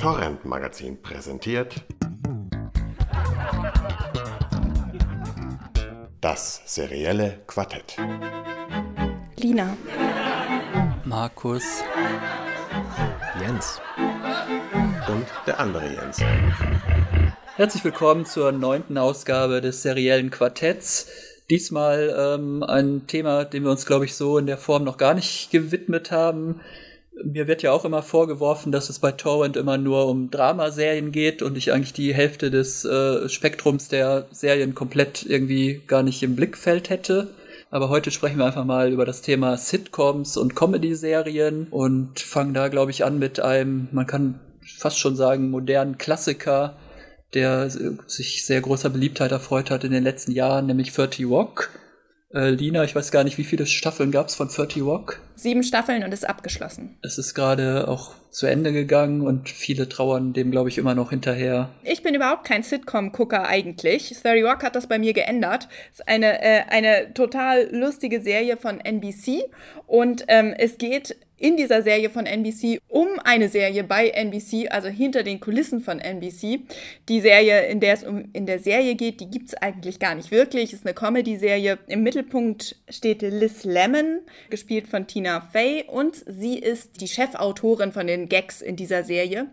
Torrent Magazin präsentiert das serielle Quartett. Lina. Markus. Jens. Und der andere Jens. Herzlich willkommen zur neunten Ausgabe des seriellen Quartetts. Diesmal ähm, ein Thema, dem wir uns, glaube ich, so in der Form noch gar nicht gewidmet haben. Mir wird ja auch immer vorgeworfen, dass es bei Torrent immer nur um Dramaserien geht und ich eigentlich die Hälfte des äh, Spektrums der Serien komplett irgendwie gar nicht im Blickfeld hätte. Aber heute sprechen wir einfach mal über das Thema Sitcoms und Comedy-Serien und fangen da, glaube ich, an mit einem, man kann fast schon sagen, modernen Klassiker, der sich sehr großer Beliebtheit erfreut hat in den letzten Jahren, nämlich 30 Rock. Äh, Lina, ich weiß gar nicht, wie viele Staffeln gab es von 30 Rock? Sieben Staffeln und ist abgeschlossen. Es ist gerade auch zu Ende gegangen und viele trauern dem, glaube ich, immer noch hinterher. Ich bin überhaupt kein Sitcom-Gucker eigentlich. 30 Rock hat das bei mir geändert. Es ist eine, äh, eine total lustige Serie von NBC und ähm, es geht in dieser Serie von NBC um eine Serie bei NBC, also hinter den Kulissen von NBC. Die Serie, in der es um in der Serie geht, die gibt es eigentlich gar nicht wirklich. Ist eine Comedy-Serie. Im Mittelpunkt steht Liz Lemon, gespielt von Tina Fey, und sie ist die Chefautorin von den Gags in dieser Serie.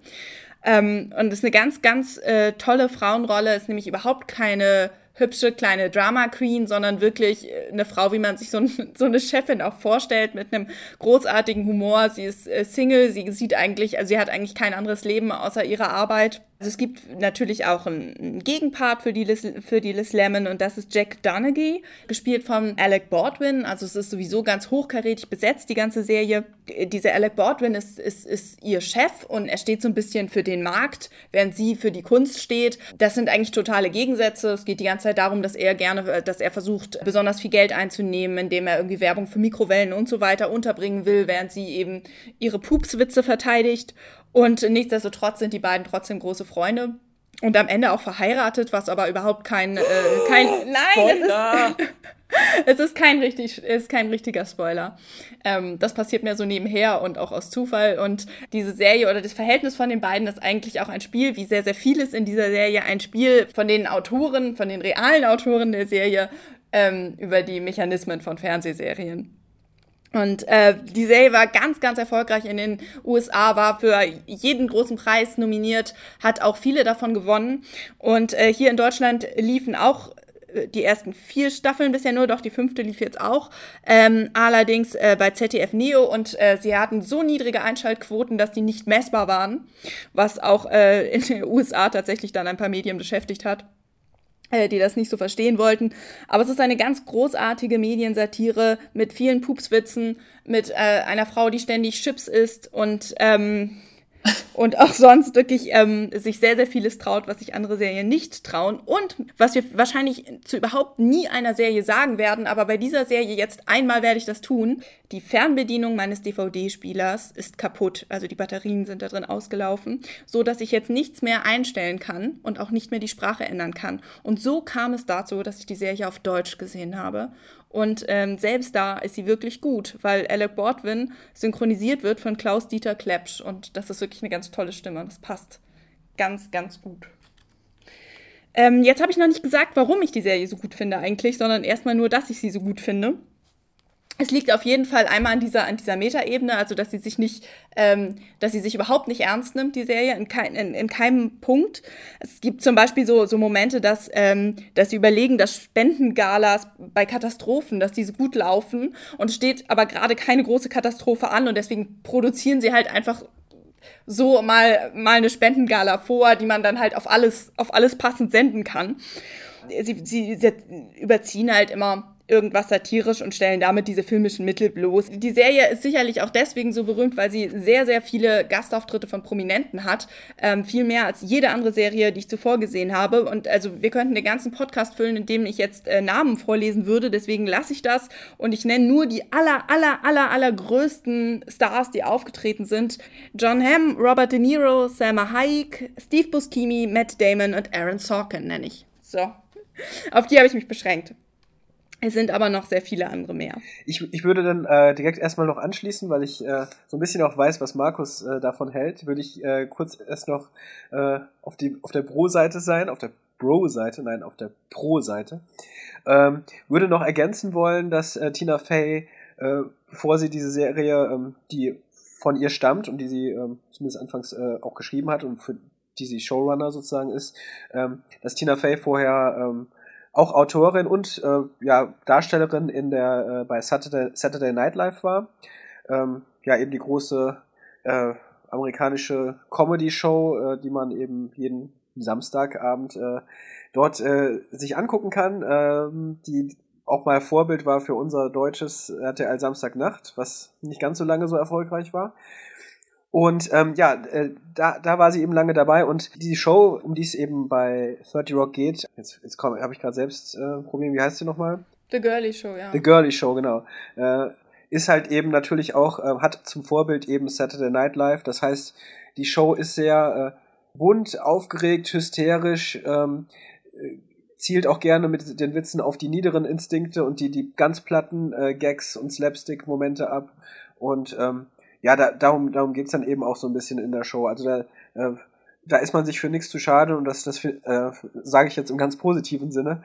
Ähm, und ist eine ganz, ganz äh, tolle Frauenrolle. Ist nämlich überhaupt keine hübsche kleine Drama Queen, sondern wirklich äh, eine Frau, wie man sich so, so eine Chefin auch vorstellt, mit einem großartigen Humor. Sie ist äh, Single, sie sieht eigentlich, also sie hat eigentlich kein anderes Leben außer ihrer Arbeit. Also es gibt natürlich auch einen Gegenpart für die, Liz, für die Liz Lemon und das ist Jack Donaghy, gespielt von Alec Baldwin. Also es ist sowieso ganz hochkarätig besetzt, die ganze Serie. Dieser Alec Baldwin ist, ist, ist ihr Chef und er steht so ein bisschen für den Markt, während sie für die Kunst steht. Das sind eigentlich totale Gegensätze. Es geht die ganze Zeit darum, dass er gerne, dass er versucht, besonders viel Geld einzunehmen, indem er irgendwie Werbung für Mikrowellen und so weiter unterbringen will, während sie eben ihre Pupswitze verteidigt. Und nichtsdestotrotz sind die beiden trotzdem große Freunde und am Ende auch verheiratet, was aber überhaupt kein, äh, kein nein, es ist, es ist kein richtig, es ist kein richtiger Spoiler. Ähm, das passiert mir so nebenher und auch aus Zufall. Und diese Serie oder das Verhältnis von den beiden ist eigentlich auch ein Spiel, wie sehr, sehr vieles in dieser Serie, ein Spiel von den Autoren, von den realen Autoren der Serie ähm, über die Mechanismen von Fernsehserien. Und äh, die Serie war ganz, ganz erfolgreich in den USA, war für jeden großen Preis nominiert, hat auch viele davon gewonnen. Und äh, hier in Deutschland liefen auch äh, die ersten vier Staffeln bisher nur, doch die fünfte lief jetzt auch. Ähm, allerdings äh, bei ZDF Neo und äh, sie hatten so niedrige Einschaltquoten, dass die nicht messbar waren, was auch äh, in den USA tatsächlich dann ein paar Medien beschäftigt hat. Äh, die das nicht so verstehen wollten. Aber es ist eine ganz großartige Mediensatire mit vielen Pupswitzen, mit äh, einer Frau, die ständig Chips isst und ähm, und auch sonst wirklich ähm, sich sehr, sehr vieles traut, was sich andere Serien nicht trauen. Und was wir wahrscheinlich zu überhaupt nie einer Serie sagen werden, aber bei dieser Serie jetzt einmal werde ich das tun. Die Fernbedienung meines DVD-Spielers ist kaputt, also die Batterien sind da drin ausgelaufen, so dass ich jetzt nichts mehr einstellen kann und auch nicht mehr die Sprache ändern kann. Und so kam es dazu, dass ich die Serie auf Deutsch gesehen habe. Und ähm, selbst da ist sie wirklich gut, weil Alec Baldwin synchronisiert wird von Klaus-Dieter Klepsch. Und das ist wirklich eine ganz tolle Stimme. Das passt ganz, ganz gut. Ähm, jetzt habe ich noch nicht gesagt, warum ich die Serie so gut finde eigentlich, sondern erstmal nur, dass ich sie so gut finde es liegt auf jeden Fall einmal an dieser, an dieser Metaebene, also dass sie sich nicht, ähm, dass sie sich überhaupt nicht ernst nimmt, die Serie, in, kein, in, in keinem Punkt. Es gibt zum Beispiel so, so Momente, dass, ähm, dass sie überlegen, dass Spendengalas bei Katastrophen, dass diese gut laufen und steht aber gerade keine große Katastrophe an und deswegen produzieren sie halt einfach so mal, mal eine Spendengala vor, die man dann halt auf alles, auf alles passend senden kann. Sie, sie, sie überziehen halt immer irgendwas satirisch und stellen damit diese filmischen Mittel bloß. Die Serie ist sicherlich auch deswegen so berühmt, weil sie sehr, sehr viele Gastauftritte von Prominenten hat. Ähm, viel mehr als jede andere Serie, die ich zuvor gesehen habe. Und also wir könnten den ganzen Podcast füllen, in dem ich jetzt äh, Namen vorlesen würde. Deswegen lasse ich das und ich nenne nur die aller, aller, aller, aller größten Stars, die aufgetreten sind. John Hamm, Robert De Niro, Selma Hayek, Steve Buscemi, Matt Damon und Aaron Sorkin nenne ich. So. Auf die habe ich mich beschränkt. Es sind aber noch sehr viele andere mehr. Ich, ich würde dann äh, direkt erstmal noch anschließen, weil ich äh, so ein bisschen auch weiß, was Markus äh, davon hält, würde ich äh, kurz erst noch äh, auf, die, auf der Pro-Seite sein, auf der Bro-Seite, nein, auf der Pro-Seite. Ähm, würde noch ergänzen wollen, dass äh, Tina Fey, äh, bevor sie diese Serie, ähm, die von ihr stammt und die sie ähm, zumindest anfangs äh, auch geschrieben hat und für die sie Showrunner sozusagen ist, ähm, dass Tina Fey vorher ähm, auch Autorin und äh, ja, Darstellerin in der äh, bei Saturday, Saturday Night Live war. Ähm, ja, eben die große äh, amerikanische Comedy-Show, äh, die man eben jeden Samstagabend äh, dort äh, sich angucken kann, ähm, die auch mal Vorbild war für unser deutsches RTL Samstagnacht, was nicht ganz so lange so erfolgreich war. Und ähm, ja, äh, da, da war sie eben lange dabei und die Show, um die es eben bei 30 Rock geht, jetzt, jetzt habe ich gerade selbst äh, Problem, wie heißt sie nochmal? The Girly Show, ja. The Girly Show, genau. Äh, ist halt eben natürlich auch, äh, hat zum Vorbild eben Saturday Night Live. Das heißt, die Show ist sehr äh, bunt, aufgeregt, hysterisch, ähm, äh, zielt auch gerne mit den Witzen auf die niederen Instinkte und die, die ganz platten äh, Gags und Slapstick-Momente ab. Und ähm, ja, da, darum, darum geht's dann eben auch so ein bisschen in der Show. Also da, äh, da ist man sich für nichts zu schade und das, das äh, sage ich jetzt im ganz positiven Sinne.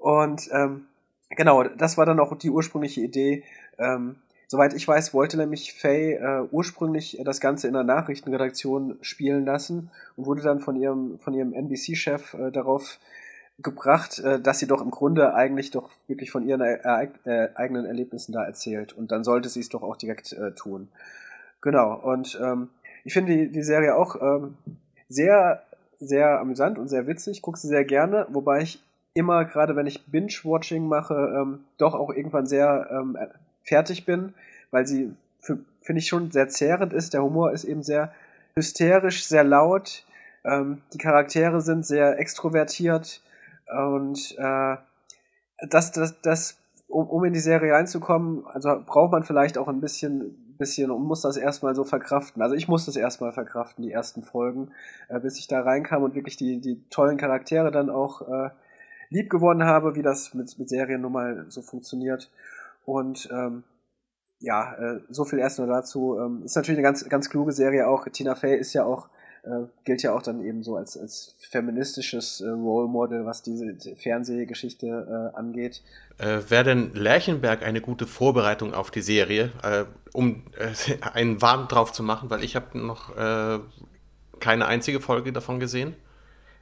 Und ähm, genau, das war dann auch die ursprüngliche Idee. Ähm, soweit ich weiß, wollte nämlich Faye äh, ursprünglich das Ganze in der Nachrichtenredaktion spielen lassen und wurde dann von ihrem, von ihrem NBC-Chef äh, darauf gebracht, äh, dass sie doch im Grunde eigentlich doch wirklich von ihren äh, äh, eigenen Erlebnissen da erzählt. Und dann sollte sie es doch auch direkt äh, tun. Genau. Und ähm, ich finde die, die Serie auch ähm, sehr, sehr amüsant und sehr witzig. Gucke sie sehr gerne, wobei ich immer, gerade wenn ich Binge-Watching mache, ähm, doch auch irgendwann sehr ähm, fertig bin, weil sie, finde ich, schon sehr zehrend ist. Der Humor ist eben sehr hysterisch, sehr laut. Ähm, die Charaktere sind sehr extrovertiert und äh, das, das, das, um, um in die Serie reinzukommen, also braucht man vielleicht auch ein bisschen, bisschen und muss das erstmal so verkraften. Also ich muss das erstmal verkraften, die ersten Folgen, äh, bis ich da reinkam und wirklich die, die tollen Charaktere dann auch äh, lieb gewonnen habe, wie das mit, mit Serien nun mal so funktioniert. Und ähm, ja, äh, so viel erstmal dazu. Ähm, ist natürlich eine ganz, ganz kluge Serie auch. Tina Fey ist ja auch äh, gilt ja auch dann eben so als, als feministisches äh, Role Model, was diese Fernsehgeschichte äh, angeht. Äh, Wäre denn Lerchenberg eine gute Vorbereitung auf die Serie, äh, um äh, einen Warn drauf zu machen? Weil ich habe noch keine einzige Folge davon gesehen.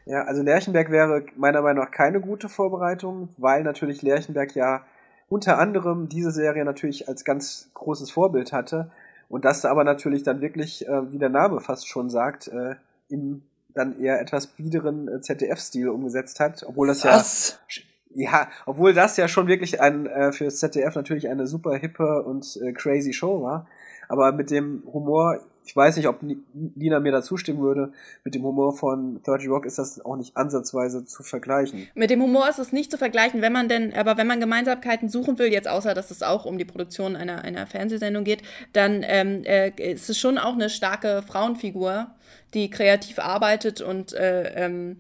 Ja, also Lerchenberg wäre meiner Meinung nach keine gute Vorbereitung, weil natürlich Lerchenberg ja unter anderem diese Serie natürlich als ganz großes Vorbild hatte und das aber natürlich dann wirklich, äh, wie der Name fast schon sagt, äh, im dann eher etwas biederen äh, ZDF-Stil umgesetzt hat, obwohl das Was? ja ja, obwohl das ja schon wirklich ein äh, für ZDF natürlich eine super hippe und äh, crazy Show war, aber mit dem Humor ich weiß nicht, ob Nina mir da zustimmen würde. Mit dem Humor von 30 Rock ist das auch nicht ansatzweise zu vergleichen. Mit dem Humor ist es nicht zu vergleichen, wenn man denn, aber wenn man Gemeinsamkeiten suchen will, jetzt außer dass es auch um die Produktion einer, einer Fernsehsendung geht, dann ähm, äh, ist es schon auch eine starke Frauenfigur, die kreativ arbeitet und äh, ähm,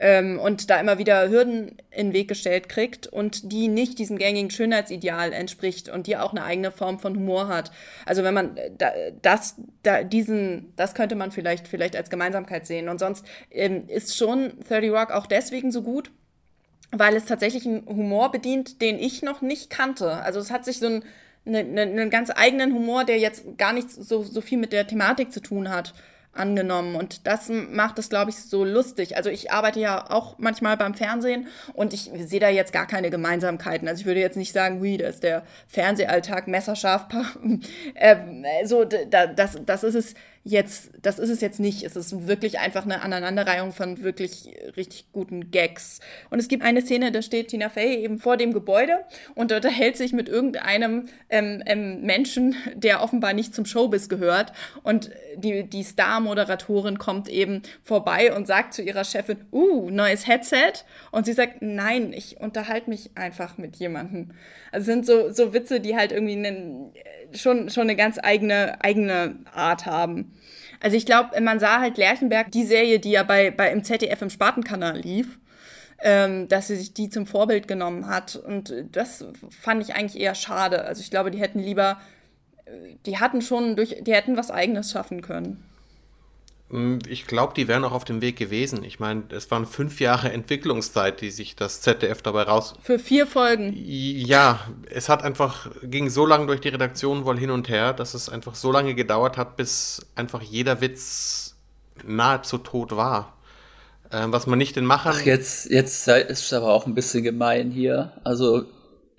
ähm, und da immer wieder Hürden in den Weg gestellt kriegt und die nicht diesem gängigen Schönheitsideal entspricht und die auch eine eigene Form von Humor hat. Also wenn man äh, da, das, da, diesen, das könnte man vielleicht, vielleicht als Gemeinsamkeit sehen. Und sonst ähm, ist schon 30 Rock auch deswegen so gut, weil es tatsächlich einen Humor bedient, den ich noch nicht kannte. Also es hat sich so ein, eine, einen ganz eigenen Humor, der jetzt gar nicht so, so viel mit der Thematik zu tun hat angenommen. Und das macht es, glaube ich, so lustig. Also ich arbeite ja auch manchmal beim Fernsehen und ich sehe da jetzt gar keine Gemeinsamkeiten. Also ich würde jetzt nicht sagen, wie, das ist der Fernsehalltag messerscharf. ähm, so, da, das, das ist es jetzt, das ist es jetzt nicht. Es ist wirklich einfach eine Aneinanderreihung von wirklich richtig guten Gags. Und es gibt eine Szene, da steht Tina Fey eben vor dem Gebäude und unterhält sich mit irgendeinem ähm, ähm, Menschen, der offenbar nicht zum Showbiz gehört. Und die, die Star-Moderatorin kommt eben vorbei und sagt zu ihrer Chefin, uh, neues Headset. Und sie sagt, nein, ich unterhalte mich einfach mit jemandem. Also sind so, so Witze, die halt irgendwie einen, schon, schon eine ganz eigene, eigene Art haben. Also ich glaube, man sah halt Lerchenberg, die Serie, die ja bei, bei im ZDF im Spatenkanal lief, ähm, dass sie sich die zum Vorbild genommen hat. Und das fand ich eigentlich eher schade. Also ich glaube, die hätten lieber, äh, die hatten schon durch, die hätten was Eigenes schaffen können. Hm, ich glaube, die wären auch auf dem Weg gewesen. Ich meine, es waren fünf Jahre Entwicklungszeit, die sich das ZDF dabei raus. Für vier Folgen. Ja, es hat einfach, ging so lange durch die Redaktion wohl hin und her, dass es einfach so lange gedauert hat, bis einfach jeder Witz nahezu tot war. Ähm, was man nicht den Machern. Ach, jetzt, jetzt ist aber auch ein bisschen gemein hier. Also,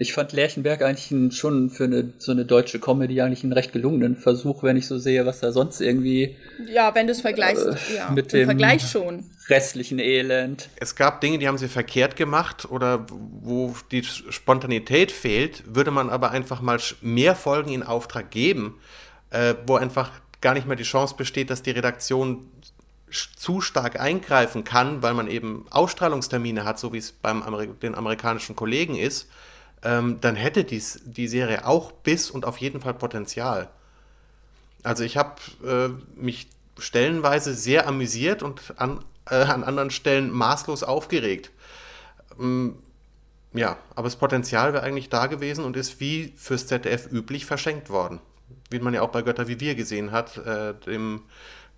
ich fand Lerchenberg eigentlich ein, schon für eine, so eine deutsche Comedy eigentlich einen recht gelungenen Versuch, wenn ich so sehe, was da sonst irgendwie. Ja, wenn du es vergleichst, äh, ja, mit dem Vergleich schon. Restlichen Elend. Es gab Dinge, die haben sie verkehrt gemacht oder wo die Spontanität fehlt, würde man aber einfach mal mehr Folgen in Auftrag geben, äh, wo einfach gar nicht mehr die Chance besteht, dass die Redaktion zu stark eingreifen kann, weil man eben Ausstrahlungstermine hat, so wie es beim Amer den amerikanischen Kollegen ist, ähm, dann hätte dies, die Serie auch Biss und auf jeden Fall Potenzial. Also ich habe äh, mich stellenweise sehr amüsiert und an, äh, an anderen Stellen maßlos aufgeregt. Ähm, ja, aber das Potenzial wäre eigentlich da gewesen und ist wie fürs ZDF üblich verschenkt worden. Wie man ja auch bei Götter wie wir gesehen hat, äh, dem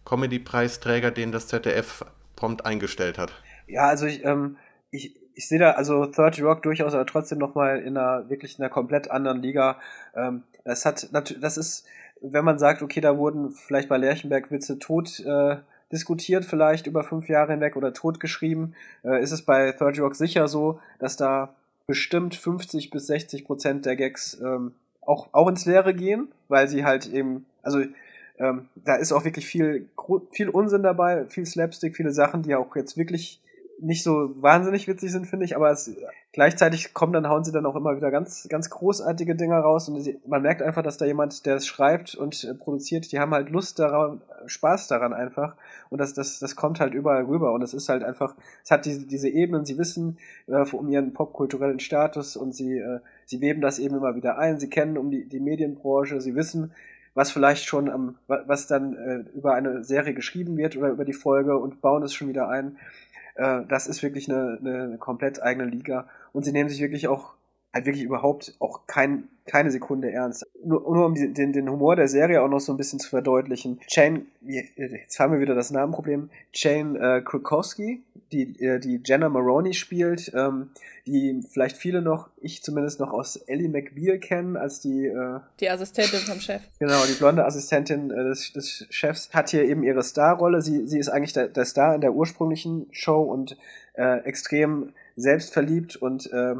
Comedy-Preisträger, den das ZDF prompt eingestellt hat. Ja, also ich, ähm, ich, ich sehe da also 30 Rock durchaus aber trotzdem nochmal in einer wirklich in einer komplett anderen Liga. Ähm, das hat natürlich, das ist, wenn man sagt, okay, da wurden vielleicht bei Lerchenberg Witze tot äh, diskutiert, vielleicht über fünf Jahre hinweg oder totgeschrieben, äh, ist es bei 30 Rock sicher so, dass da bestimmt 50 bis 60 Prozent der Gags ähm, auch, auch ins Leere gehen, weil sie halt eben, also ähm, da ist auch wirklich viel, viel Unsinn dabei, viel Slapstick, viele Sachen, die auch jetzt wirklich nicht so wahnsinnig witzig sind, finde ich, aber es, gleichzeitig kommen dann, hauen sie dann auch immer wieder ganz, ganz großartige Dinger raus und sie, man merkt einfach, dass da jemand, der es schreibt und äh, produziert, die haben halt Lust daran, Spaß daran einfach und das, das, das kommt halt überall rüber und es ist halt einfach, es hat diese, diese Ebenen, sie wissen äh, um ihren popkulturellen Status und sie, äh, sie weben das eben immer wieder ein, sie kennen um die, die Medienbranche, sie wissen, was vielleicht schon am, was dann äh, über eine Serie geschrieben wird oder über die Folge und bauen es schon wieder ein. Äh, das ist wirklich eine, eine komplett eigene Liga. Und sie nehmen sich wirklich auch halt wirklich überhaupt auch kein, keine Sekunde ernst. Nur, nur um die, den, den Humor der Serie auch noch so ein bisschen zu verdeutlichen. Jane, jetzt haben wir wieder das Namenproblem, Jane äh, Krakowski, die, äh, die Jenna Maroney spielt, ähm, die vielleicht viele noch, ich zumindest noch aus Ellie McBeal kennen, als die... Äh, die Assistentin vom Chef. Genau, die blonde Assistentin äh, des, des Chefs hat hier eben ihre Starrolle. Sie, sie ist eigentlich der, der Star in der ursprünglichen Show und äh, extrem selbstverliebt und äh,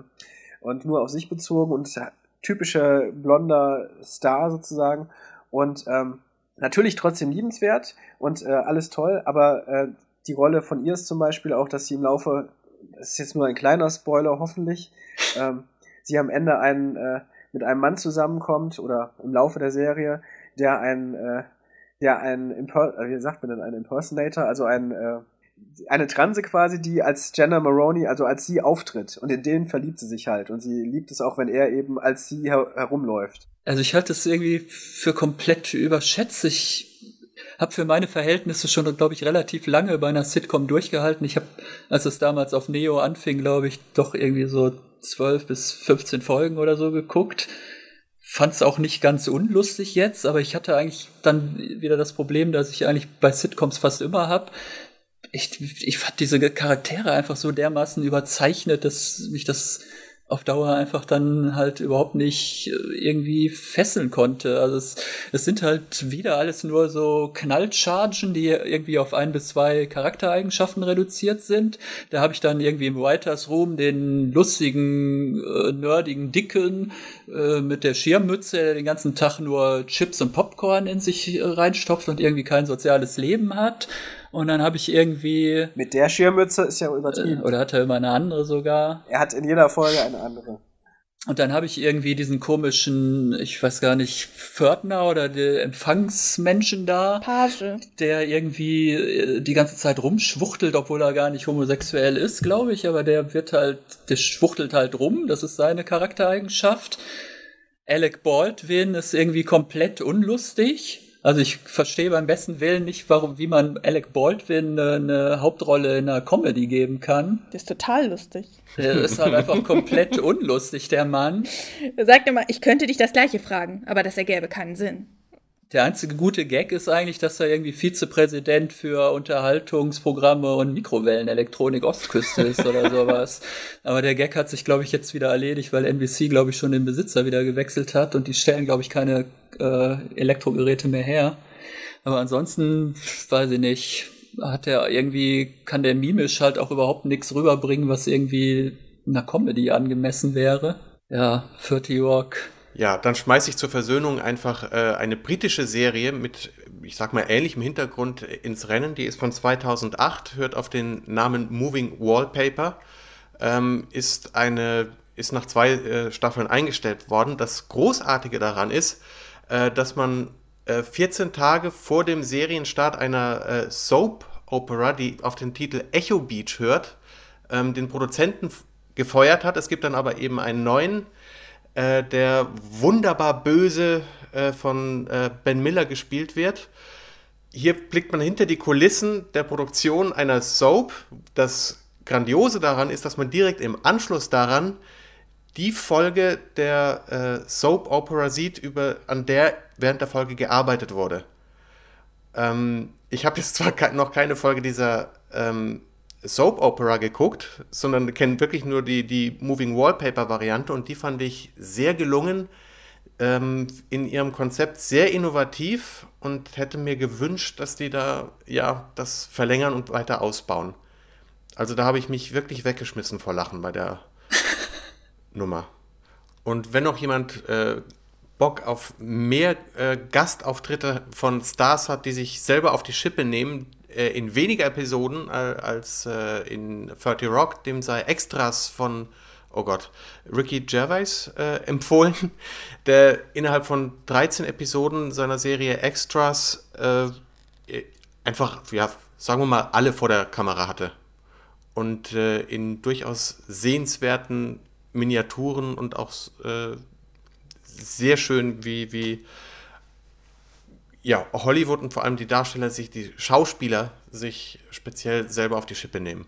und nur auf sich bezogen und typischer blonder Star sozusagen. Und ähm, natürlich trotzdem liebenswert und äh, alles toll, aber äh, die Rolle von ihr ist zum Beispiel auch, dass sie im Laufe, das ist jetzt nur ein kleiner Spoiler hoffentlich, ähm, sie am Ende einen, äh, mit einem Mann zusammenkommt oder im Laufe der Serie, der ein, äh, der ein, Imper äh, wie sagt man denn, ein Impersonator, also ein, äh, eine Transe quasi, die als Jenna Maroney, also als sie auftritt. Und in den verliebt sie sich halt. Und sie liebt es auch, wenn er eben als sie her herumläuft. Also ich halte es irgendwie für komplett überschätzt. Ich habe für meine Verhältnisse schon, glaube ich, relativ lange bei einer Sitcom durchgehalten. Ich habe, als es damals auf Neo anfing, glaube ich, doch irgendwie so zwölf bis 15 Folgen oder so geguckt. Fand es auch nicht ganz unlustig jetzt, aber ich hatte eigentlich dann wieder das Problem, dass ich eigentlich bei Sitcoms fast immer habe, ich, ich fand diese Charaktere einfach so dermaßen überzeichnet, dass mich das auf Dauer einfach dann halt überhaupt nicht äh, irgendwie fesseln konnte. Also es, es sind halt wieder alles nur so Knallchargen, die irgendwie auf ein bis zwei Charaktereigenschaften reduziert sind. Da habe ich dann irgendwie im Writers Room den lustigen, äh, nerdigen Dicken äh, mit der Schirmmütze, der den ganzen Tag nur Chips und Popcorn in sich äh, reinstopft und irgendwie kein soziales Leben hat. Und dann habe ich irgendwie. Mit der Schirmmütze ist ja übertrieben. Äh, oder hat er immer eine andere sogar? Er hat in jeder Folge eine andere. Und dann habe ich irgendwie diesen komischen, ich weiß gar nicht, Pförtner oder der Empfangsmenschen da. Page. Der irgendwie äh, die ganze Zeit rumschwuchtelt, obwohl er gar nicht homosexuell ist, glaube ich. Aber der wird halt, der schwuchtelt halt rum. Das ist seine Charaktereigenschaft. Alec Baldwin ist irgendwie komplett unlustig Also ich verstehe beim besten Willen nicht, warum, wie man Alec Baldwin eine, eine Hauptrolle in einer Comedy geben kann. Das ist total lustig. Der ist halt einfach komplett unlustig, der Mann. Er sagt immer, ich könnte dich das gleiche fragen, aber das ergäbe keinen Sinn. Der einzige gute Gag ist eigentlich, dass er irgendwie Vizepräsident für Unterhaltungsprogramme und Mikrowellenelektronik Ostküste ist oder sowas. Aber der Gag hat sich, glaube ich, jetzt wieder erledigt, weil NBC, glaube ich, schon den Besitzer wieder gewechselt hat und die stellen, glaube ich, keine äh, Elektrogeräte mehr her. Aber ansonsten, weiß ich nicht, hat er irgendwie, kann der mimisch halt auch überhaupt nichts rüberbringen, was irgendwie einer Comedy angemessen wäre. Ja, 30 Rock ja, dann schmeiße ich zur Versöhnung einfach äh, eine britische Serie mit, ich sag mal, ähnlichem Hintergrund ins Rennen. Die ist von 2008, hört auf den Namen Moving Wallpaper, ähm, ist eine, ist nach zwei äh, Staffeln eingestellt worden. Das Großartige daran ist, äh, dass man 14 äh, Tage vor dem Serienstart einer äh, Soap Opera, die auf den Titel Echo Beach hört, ähm, den Produzenten gefeuert hat. Es gibt dann aber eben einen neuen äh, der wunderbar böse äh, von äh, Ben Miller gespielt wird. Hier blickt man hinter die Kulissen der Produktion einer Soap. Das Grandiose daran ist, dass man direkt im Anschluss daran die Folge der äh, Soap Opera sieht, über, an der während der Folge gearbeitet wurde. Ähm, ich habe jetzt zwar ke noch keine Folge dieser ähm, Soap Opera geguckt, sondern kenne wirklich nur die, die Moving Wallpaper Variante und die fand ich sehr gelungen, ähm, in ihrem Konzept sehr innovativ und hätte mir gewünscht, dass die da ja das verlängern und weiter ausbauen. Also da habe ich mich wirklich weggeschmissen vor Lachen bei der Nummer. Und wenn noch jemand äh, Bock auf mehr äh, Gastauftritte von Stars hat, die sich selber auf die Schippe nehmen, äh, in weniger Episoden äh, als äh, in 30 Rock, dem sei Extras von, oh Gott, Ricky Gervais äh, empfohlen, der innerhalb von 13 Episoden seiner Serie Extras äh, einfach, ja, sagen wir mal, alle vor der Kamera hatte. Und äh, in durchaus sehenswerten Miniaturen und auch sehr schön, wie, wie ja, Hollywood und vor allem die Darsteller sich, die Schauspieler sich speziell selber auf die Schippe nehmen.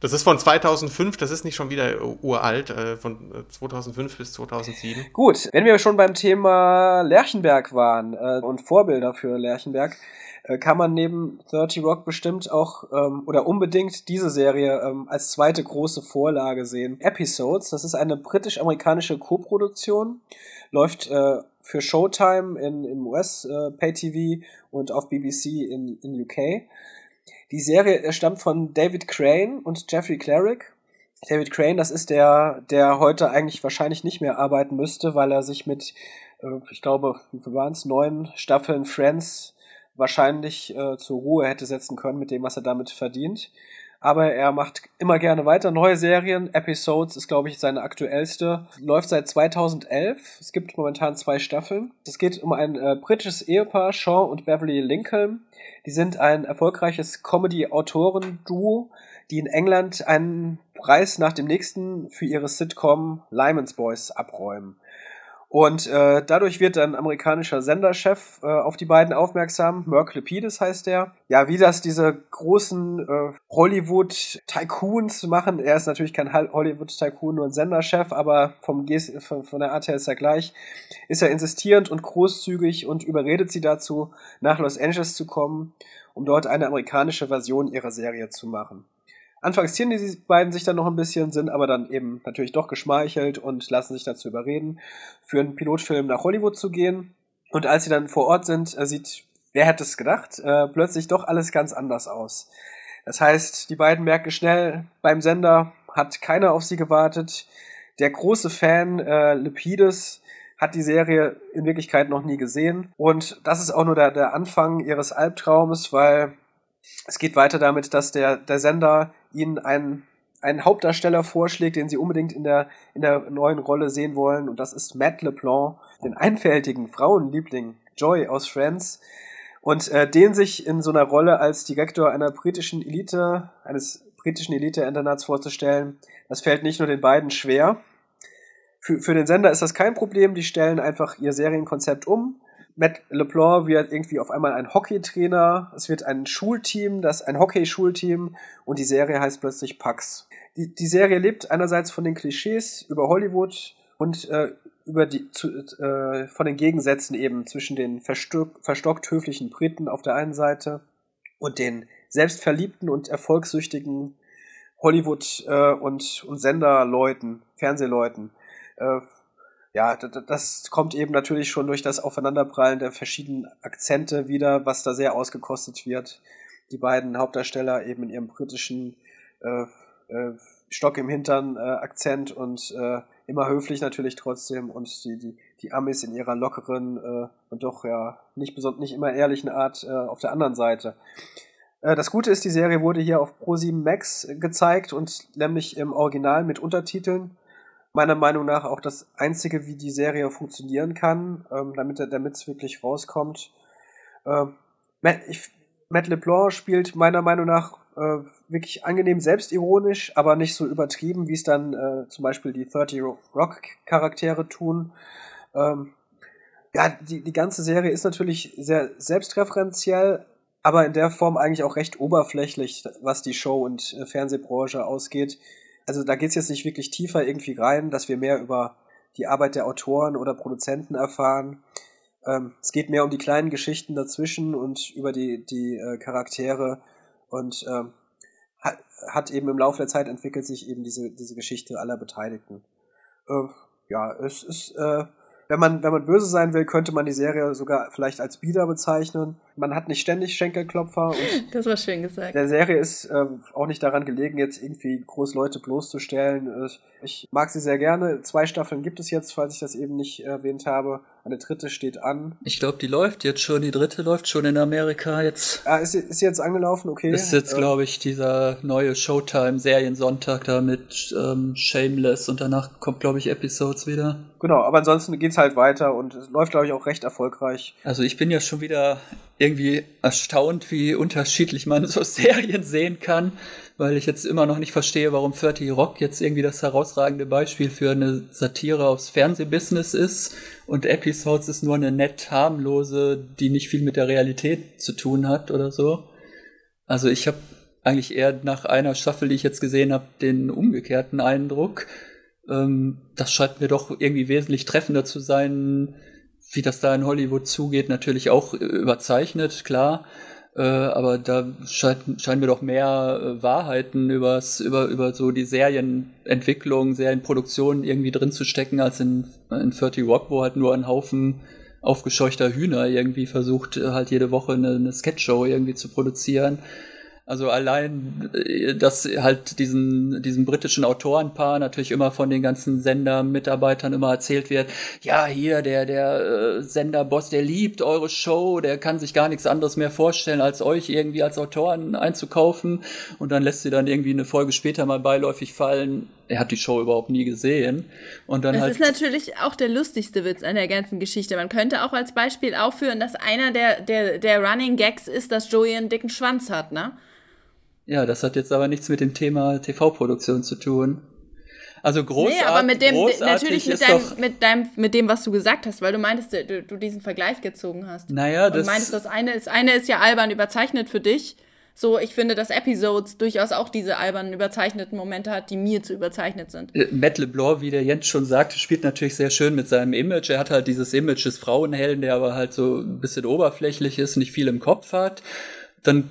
Das ist von 2005, das ist nicht schon wieder uralt, äh, von 2005 äh, bis 2007. Gut, wenn wir schon beim Thema Lerchenberg waren äh, und Vorbilder für Lerchenberg, äh, kann man neben 30 Rock bestimmt auch ähm, oder unbedingt diese Serie ähm, als zweite große Vorlage sehen. Episodes, das ist eine britisch-amerikanische Koproduktion, läuft für Showtime in, im US äh, Pay TV und auf BBC in, in UK. Die Serie stammt von David Crane und Jeffrey Cleric. David Crane, das ist der, der heute eigentlich wahrscheinlich nicht mehr arbeiten müsste, weil er sich mit, äh, ich glaube, wie waren es, neun Staffeln Friends wahrscheinlich äh, zur Ruhe hätte setzen können mit dem, was er damit verdient aber er macht immer gerne weiter neue Serien. Episodes ist, glaube ich, seine aktuellste. Läuft seit 2011. Es gibt momentan zwei Staffeln. Es geht um ein äh, britisches Ehepaar, Sean und Beverly Lincoln. Die sind ein erfolgreiches Comedy-Autoren-Duo, die in England einen Preis nach dem nächsten für ihre Sitcom Lyman's Boys abräumen. Und äh, dadurch wird ein amerikanischer Senderchef äh, auf die beiden aufmerksam. Merck Lepidus heißt der. Ja, wie das diese großen äh, Hollywood-Tycoons machen. Er ist natürlich kein Hollywood-Tycoon, nur ein Senderchef, aber vom G von, von der Art her ist er gleich. Ist er insistierend und großzügig und überredet sie dazu, nach Los Angeles zu kommen, um dort eine amerikanische Version ihrer Serie zu machen. Anfangs zieren die beiden sich dann noch ein bisschen, sind aber dann eben natürlich doch geschmeichelt und lassen sich dazu überreden, für einen Pilotfilm nach Hollywood zu gehen. Und als sie dann vor Ort sind, äh, sieht, wer hätte es gedacht, äh, plötzlich doch alles ganz anders aus. Das heißt, die beiden merken schnell, beim Sender hat keiner auf sie gewartet. Der große Fan äh, Lepidus hat die Serie in Wirklichkeit noch nie gesehen. Und das ist auch nur der, der Anfang ihres Albtraumes, weil es geht weiter damit, dass der, der Sender ihnen einen, einen Hauptdarsteller vorschlägt, den sie unbedingt in der, in der neuen Rolle sehen wollen. Und das ist Matt LeBlanc, den einfältigen Frauenliebling Joy aus Friends. Und äh, den sich in so einer Rolle als Direktor einer britischen Elite, eines britischen Elite-Internats vorzustellen, das fällt nicht nur den beiden schwer. Für, für den Sender ist das kein Problem, die stellen einfach ihr Serienkonzept um, Matt LeBlanc wird irgendwie auf einmal ein Hockeytrainer, es wird ein Schulteam, das ein Hockey-Schulteam und die Serie heißt plötzlich Pax. Die, die Serie lebt einerseits von den Klischees über Hollywood und äh, über die zu, äh, von den Gegensätzen eben zwischen den verstockt, höflichen Briten auf der einen Seite und den selbstverliebten und erfolgssüchtigen Hollywood äh, und, und Senderleuten, Fernsehleuten. Äh, ja, das kommt eben natürlich schon durch das Aufeinanderprallen der verschiedenen Akzente wieder, was da sehr ausgekostet wird. Die beiden Hauptdarsteller eben in ihrem britischen äh, äh, Stock im Hintern äh, Akzent und äh, immer höflich natürlich trotzdem und die, die, die Amis in ihrer lockeren äh, und doch ja nicht besonders nicht immer ehrlichen Art äh, auf der anderen Seite. Das Gute ist, die Serie wurde hier auf Pro7 Max gezeigt und nämlich im Original mit Untertiteln meiner Meinung nach auch das einzige, wie die Serie funktionieren kann, ähm, damit es wirklich rauskommt. Ähm, Matt, ich, Matt LeBlanc spielt meiner Meinung nach äh, wirklich angenehm selbstironisch, aber nicht so übertrieben, wie es dann äh, zum Beispiel die 30 Rock Charaktere tun. Ähm, ja, die, die ganze Serie ist natürlich sehr selbstreferenziell, aber in der Form eigentlich auch recht oberflächlich, was die Show- und äh, Fernsehbranche ausgeht also da geht es jetzt nicht wirklich tiefer irgendwie rein, dass wir mehr über die Arbeit der Autoren oder Produzenten erfahren. Ähm, es geht mehr um die kleinen Geschichten dazwischen und über die, die äh, Charaktere und ähm, hat, hat eben im Laufe der Zeit entwickelt sich eben diese, diese Geschichte aller Beteiligten. Äh, ja, es ist äh, wenn man, wenn man böse sein will, könnte man die Serie sogar vielleicht als Bieder bezeichnen. Man hat nicht ständig Schenkelklopfer. Und das war schön gesagt. Der Serie ist äh, auch nicht daran gelegen, jetzt irgendwie groß Leute bloßzustellen. Ich mag sie sehr gerne. Zwei Staffeln gibt es jetzt, falls ich das eben nicht erwähnt habe. Eine dritte steht an. Ich glaube, die läuft jetzt schon. Die dritte läuft schon in Amerika jetzt. Ah, ist, ist jetzt angelaufen? Okay. Ist jetzt, ähm, glaube ich, dieser neue Showtime-Seriensonntag da mit ähm, Shameless und danach kommt, glaube ich, Episodes wieder. Genau, aber ansonsten geht's halt weiter und es läuft, glaube ich, auch recht erfolgreich. Also ich bin ja schon wieder irgendwie erstaunt, wie unterschiedlich man so Serien sehen kann weil ich jetzt immer noch nicht verstehe, warum 30 Rock jetzt irgendwie das herausragende Beispiel für eine Satire aufs Fernsehbusiness ist und Episodes ist nur eine nett harmlose, die nicht viel mit der Realität zu tun hat oder so. Also ich habe eigentlich eher nach einer Staffel, die ich jetzt gesehen habe, den umgekehrten Eindruck. Ähm, das scheint mir doch irgendwie wesentlich treffender zu sein, wie das da in Hollywood zugeht. Natürlich auch überzeichnet, klar äh, aber da scheint, scheinen mir doch mehr äh, Wahrheiten übers, über, über so die Serienentwicklung, Serienproduktion irgendwie drin zu stecken, als in, in 30 Rock, wo halt nur ein Haufen aufgescheuchter Hühner irgendwie versucht, halt jede Woche eine, eine Sketchshow irgendwie zu produzieren. Also allein, äh, dass halt diesen, diesem britischen Autorenpaar natürlich immer von den ganzen Sendermitarbeitern immer erzählt wird, ja, hier, der, der äh, Senderboss, der liebt eure Show, der kann sich gar nichts anderes mehr vorstellen, als euch irgendwie als Autoren einzukaufen. Und dann lässt sie dann irgendwie eine Folge später mal beiläufig fallen, er hat die Show überhaupt nie gesehen. Und dann das halt ist natürlich auch der lustigste Witz an der ganzen Geschichte. Man könnte auch als Beispiel aufführen, dass einer der, der, der Running Gags ist, dass Joey einen dicken Schwanz hat, ne? Ja, das hat jetzt aber nichts mit dem Thema TV-Produktion zu tun. Also großartig. Nee, aber mit dem, natürlich mit deinem, mit deinem, mit dem, was du gesagt hast, weil du meintest, du, du diesen Vergleich gezogen hast. Naja, das. Und meintest, das eine ist, eine ist ja albern überzeichnet für dich. So, ich finde, dass Episodes durchaus auch diese albernen, überzeichneten Momente hat, die mir zu überzeichnet sind. Äh, Matt LeBlanc, wie der Jens schon sagte, spielt natürlich sehr schön mit seinem Image. Er hat halt dieses Image des Frauenhelden, der aber halt so ein bisschen oberflächlich ist, nicht viel im Kopf hat. Dann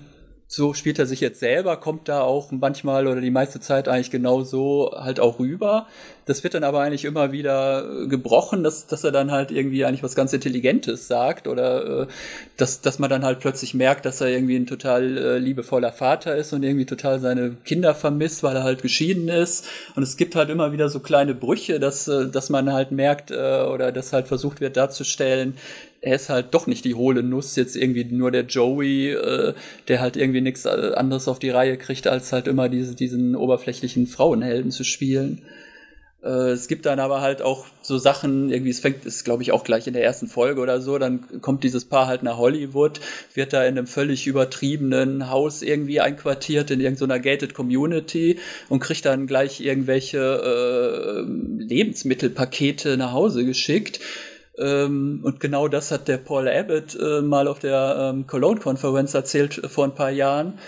so spielt er sich jetzt selber, kommt da auch manchmal oder die meiste Zeit eigentlich genau so halt auch rüber. Das wird dann aber eigentlich immer wieder gebrochen, dass, dass er dann halt irgendwie eigentlich was ganz Intelligentes sagt oder äh, dass, dass man dann halt plötzlich merkt, dass er irgendwie ein total äh, liebevoller Vater ist und irgendwie total seine Kinder vermisst, weil er halt geschieden ist. Und es gibt halt immer wieder so kleine Brüche, dass, äh, dass man halt merkt äh, oder dass halt versucht wird darzustellen, er ist halt doch nicht die hohle Nuss, jetzt irgendwie nur der Joey, äh, der halt irgendwie nichts äh, anderes auf die Reihe kriegt, als halt immer diese, diesen oberflächlichen Frauenhelden zu spielen. Äh, es gibt dann aber halt auch so Sachen, irgendwie, es fängt, ist glaube ich auch gleich in der ersten Folge oder so, dann kommt dieses Paar halt nach Hollywood, wird da in einem völlig übertriebenen Haus irgendwie einquartiert in irgendeiner gated Community und kriegt dann gleich irgendwelche äh, Lebensmittelpakete nach Hause geschickt Ähm, und genau das hat der Paul Abbott äh, mal auf der ähm, Cologne-Konferenz erzählt äh, vor ein paar Jahren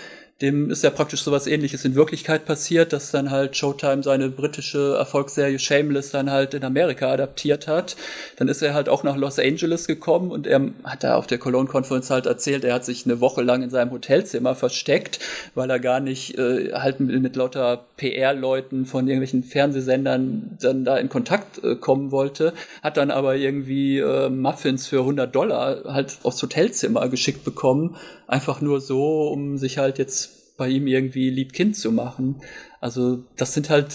dem ist ja praktisch sowas ähnliches in Wirklichkeit passiert, dass dann halt Showtime seine britische Erfolgsserie Shameless dann halt in Amerika adaptiert hat. Dann ist er halt auch nach Los Angeles gekommen und er hat da auf der Cologne-Konferenz halt erzählt, er hat sich eine Woche lang in seinem Hotelzimmer versteckt, weil er gar nicht äh, halt mit, mit lauter PR-Leuten von irgendwelchen Fernsehsendern dann da in Kontakt äh, kommen wollte, hat dann aber irgendwie äh, Muffins für 100 Dollar halt aufs Hotelzimmer geschickt bekommen, einfach nur so, um sich halt jetzt bei ihm irgendwie Liebkind zu machen. Also das sind halt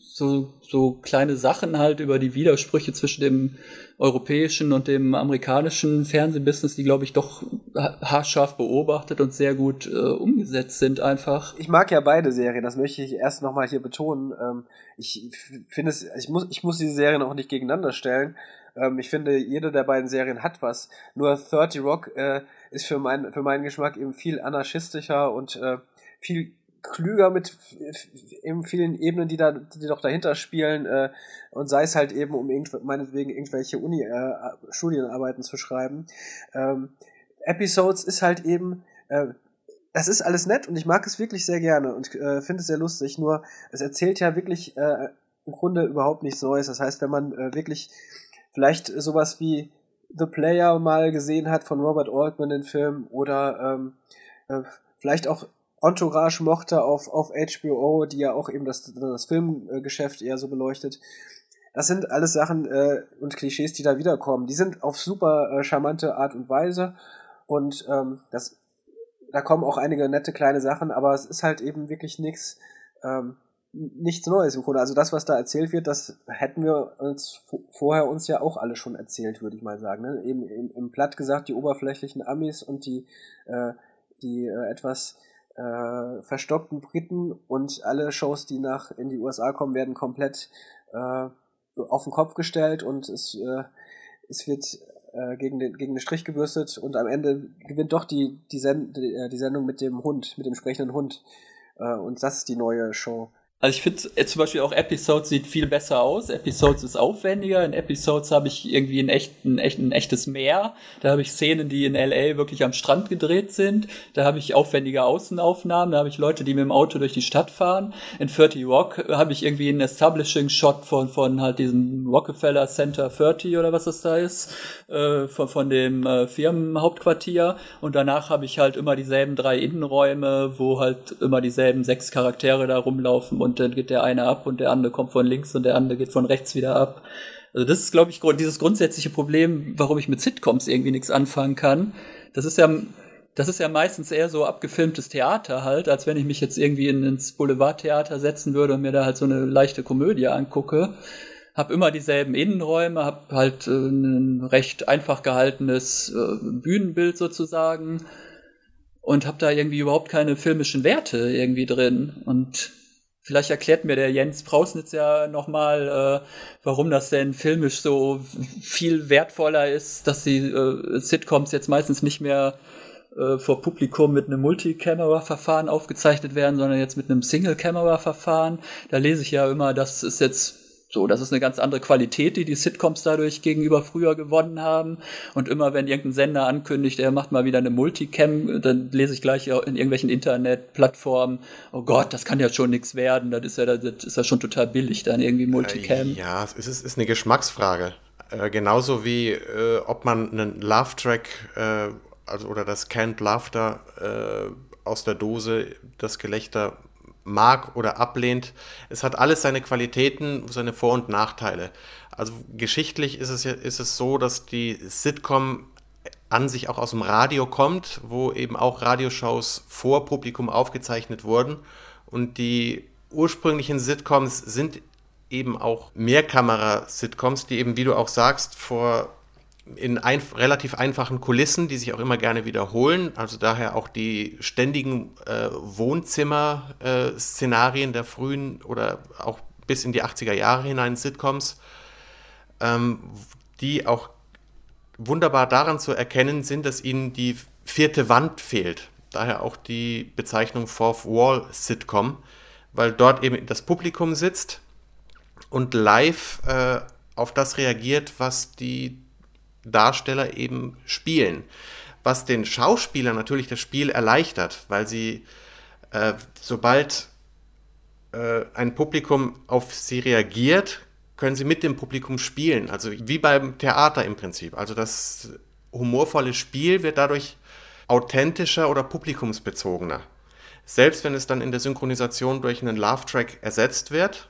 so, so kleine Sachen halt über die Widersprüche zwischen dem europäischen und dem amerikanischen Fernsehbusiness, die, glaube ich, doch haarscharf beobachtet und sehr gut äh, umgesetzt sind einfach. Ich mag ja beide Serien, das möchte ich erst nochmal hier betonen. Ähm, ich finde es, ich muss, ich muss diese Serien auch nicht gegeneinander stellen. Ähm, ich finde, jede der beiden Serien hat was. Nur 30 Rock äh, ist für, mein, für meinen Geschmack eben viel anarchistischer und äh, viel klüger mit eben vielen Ebenen, die da, die doch dahinter spielen, äh, und sei es halt eben, um irgendw meinetwegen irgendwelche Uni-Studienarbeiten äh, zu schreiben. Ähm, Episodes ist halt eben, äh, das ist alles nett und ich mag es wirklich sehr gerne und äh, finde es sehr lustig, nur es erzählt ja wirklich äh, im Grunde überhaupt nichts Neues. Das heißt, wenn man äh, wirklich vielleicht sowas wie The Player mal gesehen hat von Robert Altman, den Film, oder ähm, äh, vielleicht auch Entourage mochte auf, auf HBO, die ja auch eben das, das Filmgeschäft eher so beleuchtet. Das sind alles Sachen äh, und Klischees, die da wiederkommen. Die sind auf super äh, charmante Art und Weise und ähm, das, da kommen auch einige nette kleine Sachen, aber es ist halt eben wirklich nichts, ähm, nichts Neues im Grunde. Also das, was da erzählt wird, das hätten wir uns vorher uns ja auch alle schon erzählt, würde ich mal sagen. Ne? Eben im, Platt gesagt die oberflächlichen Amis und die äh, die äh, etwas äh, verstockten Briten und alle Shows, die nach in die USA kommen, werden komplett äh, auf den Kopf gestellt und es, äh, es wird äh, gegen, den, gegen den Strich gebürstet und am Ende gewinnt doch die, die, Send äh, die Sendung mit dem Hund, mit dem sprechenden Hund. Äh, und das ist die neue Show. Also ich finde äh, zum Beispiel auch Episodes sieht viel besser aus. Episodes ist aufwendiger. In Episodes habe ich irgendwie ein, echt, ein, echt, ein echtes Meer. Da habe ich Szenen, die in LA wirklich am Strand gedreht sind. Da habe ich aufwendige Außenaufnahmen. Da habe ich Leute, die mit dem Auto durch die Stadt fahren. In 30 Rock habe ich irgendwie einen Establishing-Shot von, von halt diesem Rockefeller Center 30 oder was das da ist. Äh, von, von dem äh, Firmenhauptquartier. Und danach habe ich halt immer dieselben drei Innenräume, wo halt immer dieselben sechs Charaktere da rumlaufen und und dann geht der eine ab und der andere kommt von links und der andere geht von rechts wieder ab. Also das ist, glaube ich, dieses grundsätzliche Problem, warum ich mit Sitcoms irgendwie nichts anfangen kann. Das ist ja, das ist ja meistens eher so abgefilmtes Theater halt, als wenn ich mich jetzt irgendwie in, ins Boulevardtheater setzen würde und mir da halt so eine leichte Komödie angucke. Hab immer dieselben Innenräume, hab halt äh, ein recht einfach gehaltenes äh, Bühnenbild sozusagen und hab da irgendwie überhaupt keine filmischen Werte irgendwie drin und Vielleicht erklärt mir der Jens Prausnitz ja nochmal, äh, warum das denn filmisch so viel wertvoller ist, dass die äh, Sitcoms jetzt meistens nicht mehr äh, vor Publikum mit einem Multicamera-Verfahren aufgezeichnet werden, sondern jetzt mit einem Single-Camera-Verfahren. Da lese ich ja immer, das ist jetzt so, das ist eine ganz andere Qualität, die die Sitcoms dadurch gegenüber früher gewonnen haben. Und immer wenn irgendein Sender ankündigt, er macht mal wieder eine Multicam, dann lese ich gleich in irgendwelchen Internetplattformen, oh Gott, das kann ja schon nichts werden, das ist ja, das ist ja schon total billig dann irgendwie Multicam. Ja, es ist, ist eine Geschmacksfrage. Äh, genauso wie äh, ob man einen Love-Track äh, also, oder das Canned Laughter äh, aus der Dose, das Gelächter mag oder ablehnt. Es hat alles seine Qualitäten, seine Vor- und Nachteile. Also geschichtlich ist es, ist es so, dass die Sitcom an sich auch aus dem Radio kommt, wo eben auch Radioshows vor Publikum aufgezeichnet wurden. Und die ursprünglichen Sitcoms sind eben auch Mehrkamera-Sitcoms, die eben, wie du auch sagst, vor in ein, relativ einfachen Kulissen, die sich auch immer gerne wiederholen. Also daher auch die ständigen äh, Wohnzimmer-Szenarien äh, der frühen oder auch bis in die 80er Jahre hinein Sitcoms, ähm, die auch wunderbar daran zu erkennen sind, dass ihnen die vierte Wand fehlt. Daher auch die Bezeichnung Fourth Wall Sitcom, weil dort eben das Publikum sitzt und live äh, auf das reagiert, was die Darsteller eben spielen. Was den Schauspielern natürlich das Spiel erleichtert, weil sie, äh, sobald äh, ein Publikum auf sie reagiert, können sie mit dem Publikum spielen. Also wie beim Theater im Prinzip. Also das humorvolle Spiel wird dadurch authentischer oder publikumsbezogener. Selbst wenn es dann in der Synchronisation durch einen Love-Track ersetzt wird.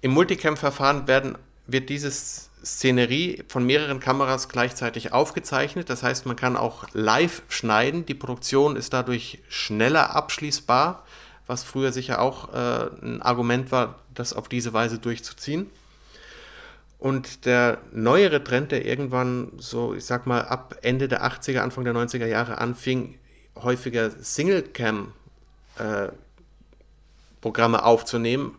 Im Multicam-Verfahren werden, wird diese Szenerie von mehreren Kameras gleichzeitig aufgezeichnet. Das heißt, man kann auch live schneiden. Die Produktion ist dadurch schneller abschließbar, was früher sicher auch äh, ein Argument war, das auf diese Weise durchzuziehen. Und der neuere Trend, der irgendwann so, ich sag mal, ab Ende der 80er, Anfang der 90er Jahre anfing, häufiger Single-Cam-Programme äh, aufzunehmen,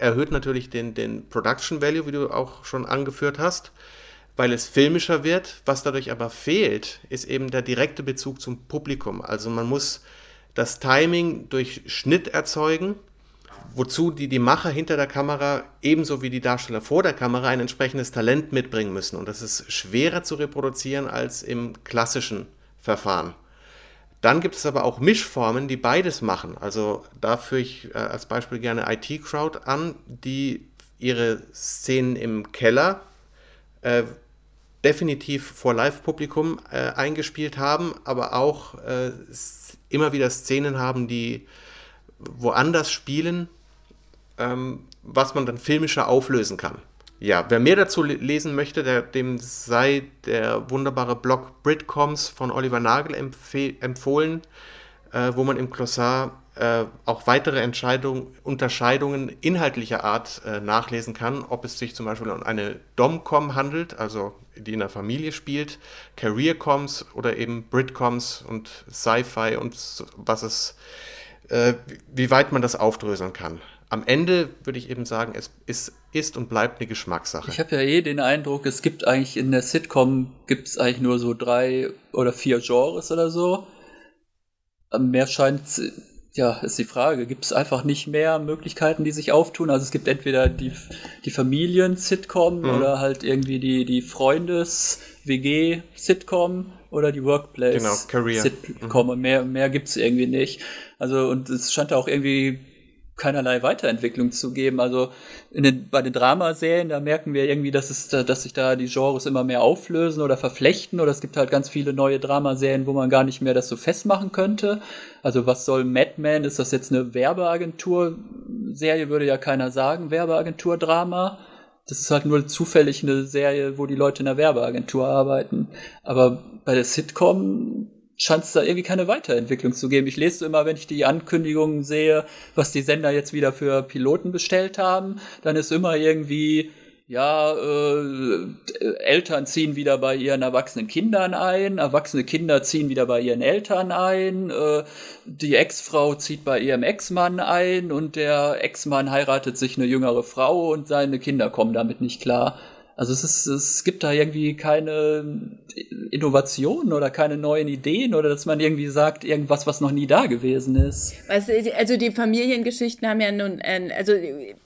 erhöht natürlich den, den Production Value, wie du auch schon angeführt hast, weil es filmischer wird. Was dadurch aber fehlt, ist eben der direkte Bezug zum Publikum. Also man muss das Timing durch Schnitt erzeugen wozu die, die Macher hinter der Kamera ebenso wie die Darsteller vor der Kamera ein entsprechendes Talent mitbringen müssen. Und das ist schwerer zu reproduzieren als im klassischen Verfahren. Dann gibt es aber auch Mischformen, die beides machen. Also da führe ich äh, als Beispiel gerne IT-Crowd an, die ihre Szenen im Keller äh, definitiv vor Live-Publikum äh, eingespielt haben, aber auch äh, immer wieder Szenen haben, die woanders spielen, ähm, was man dann filmischer auflösen kann. Ja, wer mehr dazu lesen möchte, der, dem sei der wunderbare Blog Britcoms von Oliver Nagel empfohlen, äh, wo man im Glossar äh, auch weitere Unterscheidungen inhaltlicher Art äh, nachlesen kann, ob es sich zum Beispiel um eine Domcom handelt, also die in der Familie spielt, Careercoms oder eben Britcoms und Sci-Fi und was es, äh, wie weit man das aufdröseln kann. Am Ende würde ich eben sagen, es ist, ist und bleibt eine Geschmackssache. Ich habe ja eh den Eindruck, es gibt eigentlich in der Sitcom gibt es eigentlich nur so drei oder vier Genres oder so. Mehr scheint, ja, ist die Frage. Gibt es einfach nicht mehr Möglichkeiten, die sich auftun? Also es gibt entweder die, die Familien-Sitcom mhm. oder halt irgendwie die, die Freundes-WG-Sitcom oder die Workplace-Sitcom. Mhm. Und mehr, mehr gibt es irgendwie nicht. Also, und es scheint auch irgendwie keinerlei Weiterentwicklung zu geben. Also in den, bei den Dramaserien, da merken wir irgendwie, dass, es, dass sich da die Genres immer mehr auflösen oder verflechten oder es gibt halt ganz viele neue Dramaserien, wo man gar nicht mehr das so festmachen könnte. Also was soll Mad Men? Ist das jetzt eine Werbeagentur-Serie? Würde ja keiner sagen, Werbeagentur-Drama. Das ist halt nur zufällig eine Serie, wo die Leute in der Werbeagentur arbeiten. Aber bei der Sitcom scheint es da irgendwie keine Weiterentwicklung zu geben. Ich lese immer, wenn ich die Ankündigungen sehe, was die Sender jetzt wieder für Piloten bestellt haben, dann ist immer irgendwie, ja, äh, Eltern ziehen wieder bei ihren erwachsenen Kindern ein, erwachsene Kinder ziehen wieder bei ihren Eltern ein, äh, die Ex-Frau zieht bei ihrem Ex-Mann ein und der Ex-Mann heiratet sich eine jüngere Frau und seine Kinder kommen damit nicht klar. Also es, ist, es gibt da irgendwie keine Innovationen oder keine neuen Ideen oder dass man irgendwie sagt, irgendwas, was noch nie da gewesen ist. Also die Familiengeschichten haben ja nun, also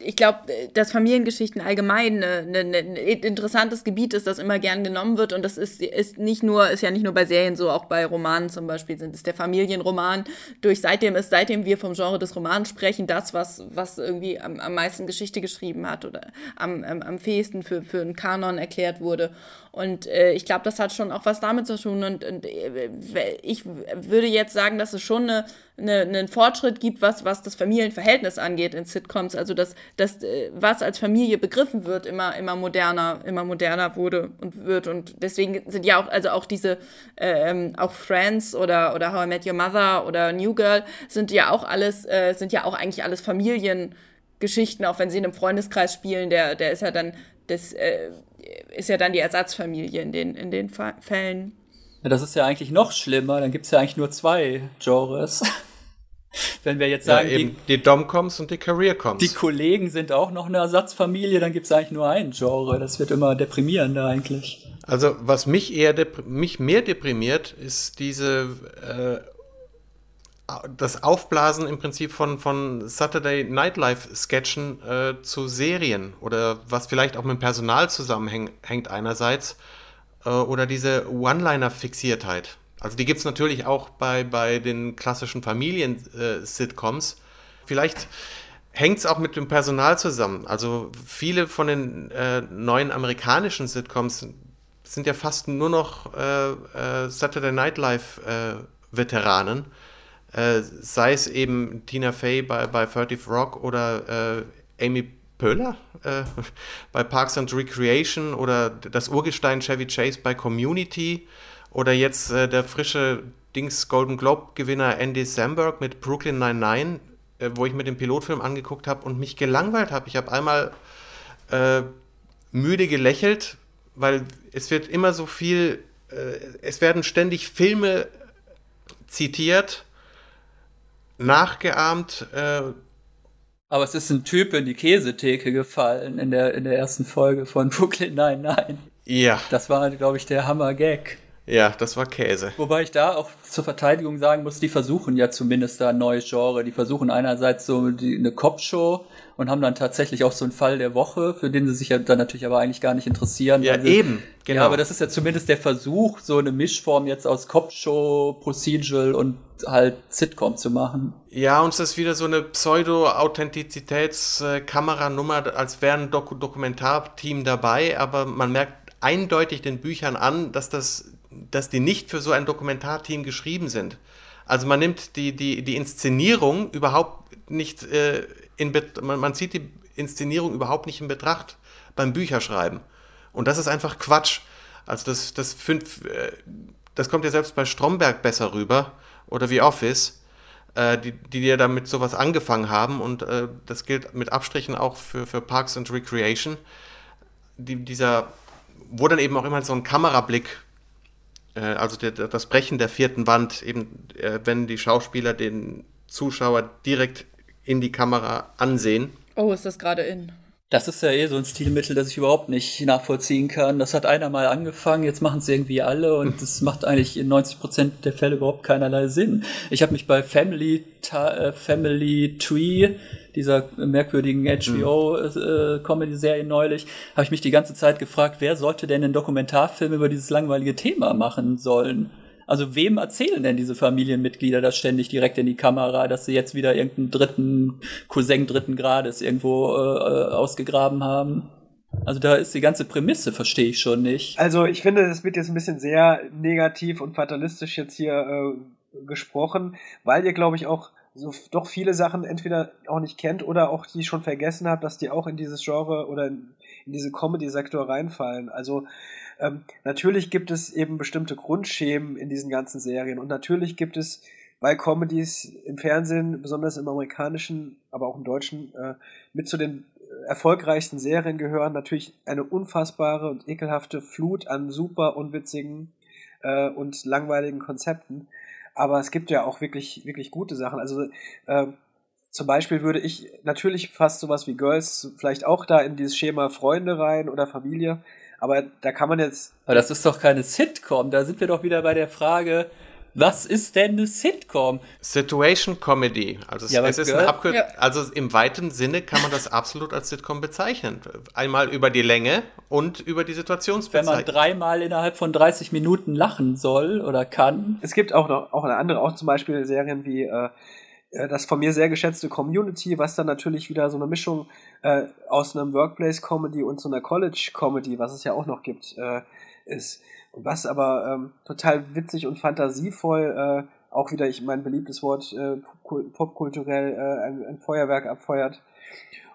ich glaube, dass Familiengeschichten allgemein ein interessantes Gebiet ist, das immer gern genommen wird und das ist, ist nicht nur, ist ja nicht nur bei Serien so, auch bei Romanen zum Beispiel sind es der Familienroman. Durch seitdem ist, seitdem wir vom Genre des Romans sprechen, das, was, was irgendwie am, am meisten Geschichte geschrieben hat oder am, am, am fähigsten für, für einen Kanon erklärt wurde. Und äh, ich glaube, das hat schon auch was damit zu tun. Und, und äh, ich würde jetzt sagen, dass es schon eine, eine, einen Fortschritt gibt, was, was das Familienverhältnis angeht in Sitcoms. Also dass, dass äh, was als Familie begriffen wird, immer, immer moderner, immer moderner wurde und wird. Und deswegen sind ja auch, also auch diese, äh, ähm, auch Friends oder, oder How I Met Your Mother oder New Girl sind ja auch alles, äh, sind ja auch eigentlich alles Familiengeschichten, auch wenn sie in einem Freundeskreis spielen, der, der ist ja dann das äh, ist ja dann die Ersatzfamilie in den, in den Fällen. Ja, das ist ja eigentlich noch schlimmer, dann gibt es ja eigentlich nur zwei Genres. Wenn wir jetzt sagen, ja, die, die Domcoms und die Careercoms. Die Kollegen sind auch noch eine Ersatzfamilie, dann gibt es eigentlich nur ein Genre. Das wird immer deprimierender eigentlich. Also, was mich eher mich mehr deprimiert, ist diese äh, das Aufblasen im Prinzip von, von Saturday Nightlife Sketchen äh, zu Serien oder was vielleicht auch mit dem Personal zusammenhängt einerseits äh, oder diese One-Liner-Fixiertheit. Also die gibt es natürlich auch bei, bei den klassischen Familien-Sitcoms. Äh, Vielleicht hängt es auch mit dem Personal zusammen. Also viele von den äh, neuen amerikanischen Sitcoms sind ja fast nur noch äh, äh, Saturday Night Live äh, Veteranen. Äh, sei es eben Tina Fey bei, bei 30 Rock oder äh, Amy Pöhler bei Parks and Recreation oder das Urgestein Chevy Chase bei Community oder jetzt der frische Dings Golden Globe Gewinner Andy Samberg mit Brooklyn 99 äh, wo ich mir den Pilotfilm angeguckt habe und mich gelangweilt habe. Ich habe einmal äh, müde gelächelt, weil es wird immer so viel, äh, es werden ständig Filme zitiert, nachgeahmt. Äh, aber es ist ein Typ in die Käsetheke gefallen in der, in der ersten Folge von Brooklyn Nein, nein. Ja. Das war, glaube ich, der Hammer-Gag. Ja, das war Käse. Wobei ich da auch zur Verteidigung sagen muss, die versuchen ja zumindest da ein neues Genre. Die versuchen einerseits so die, eine Cop-Show und haben dann tatsächlich auch so einen Fall der Woche, für den sie sich ja dann natürlich aber eigentlich gar nicht interessieren. Ja, sie, eben, genau. Ja, aber das ist ja zumindest der Versuch, so eine Mischform jetzt aus Cop-Show, Procedural und halt Sitcom zu machen. Ja, und es ist wieder so eine Pseudo-Authentizitäts-Kameranummer, als wäre ein Dok Dokumentarteam dabei, aber man merkt eindeutig den Büchern an, dass das dass die nicht für so ein Dokumentarteam geschrieben sind. Also man nimmt die, die, die Inszenierung überhaupt nicht äh, in man, man zieht die Inszenierung überhaupt nicht in Betracht beim Bücherschreiben. Und das ist einfach Quatsch. Also das, das, fünf, äh, das kommt ja selbst bei Stromberg besser rüber oder wie Office, äh, die, die ja damit sowas angefangen haben und äh, das gilt mit Abstrichen auch für, für Parks and Recreation. Die, dieser, wo dann eben auch immer so ein Kamerablick also der, das Brechen der vierten Wand, eben wenn die Schauspieler den Zuschauer direkt in die Kamera ansehen. Oh, ist das gerade in? Das ist ja eh so ein Stilmittel, das ich überhaupt nicht nachvollziehen kann. Das hat einer mal angefangen, jetzt machen es irgendwie alle und das macht eigentlich in 90 Prozent der Fälle überhaupt keinerlei Sinn. Ich habe mich bei Family, äh, Family Tree dieser merkwürdigen HBO-Comedy-Serie mhm. äh, neulich, habe ich mich die ganze Zeit gefragt, wer sollte denn einen Dokumentarfilm über dieses langweilige Thema machen sollen? Also wem erzählen denn diese Familienmitglieder das ständig direkt in die Kamera, dass sie jetzt wieder irgendeinen dritten Cousin dritten Grades irgendwo äh, äh ausgegraben haben? Also da ist die ganze Prämisse, verstehe ich schon nicht. Also ich finde, es wird jetzt ein bisschen sehr negativ und fatalistisch jetzt hier äh, gesprochen, weil ihr, glaube ich, auch so doch viele Sachen entweder auch nicht kennt oder auch die schon vergessen habt, dass die auch in dieses Genre oder in, in diese Comedy-Sektor reinfallen. Also ähm, natürlich gibt es eben bestimmte Grundschemen in diesen ganzen Serien und natürlich gibt es, weil Comedies im Fernsehen, besonders im amerikanischen, aber auch im deutschen, äh, mit zu den erfolgreichsten Serien gehören, natürlich eine unfassbare und ekelhafte Flut an super unwitzigen äh, und langweiligen Konzepten. Aber es gibt ja auch wirklich, wirklich gute Sachen. Also äh, zum Beispiel würde ich natürlich fast sowas wie Girls vielleicht auch da in dieses Schema Freunde rein oder Familie. Aber da kann man jetzt. Aber das ist doch keine Sitcom. Da sind wir doch wieder bei der Frage, was ist denn eine Sitcom? Situation Comedy. Also, ja, es ist ein Abkür ja. also im weiten Sinne kann man das absolut als Sitcom bezeichnen. Einmal über die Länge und über die Situationsbezeichnung. Wenn man dreimal innerhalb von 30 Minuten lachen soll oder kann. Es gibt auch noch auch eine andere, auch zum Beispiel Serien wie äh, äh, das von mir sehr geschätzte Community, was dann natürlich wieder so eine Mischung äh, aus einem Workplace-Comedy und so einer College-Comedy, was es ja auch noch gibt, äh, ist was aber ähm, total witzig und fantasievoll, äh, auch wieder ich mein beliebtes Wort äh, popkulturell äh, ein, ein Feuerwerk abfeuert.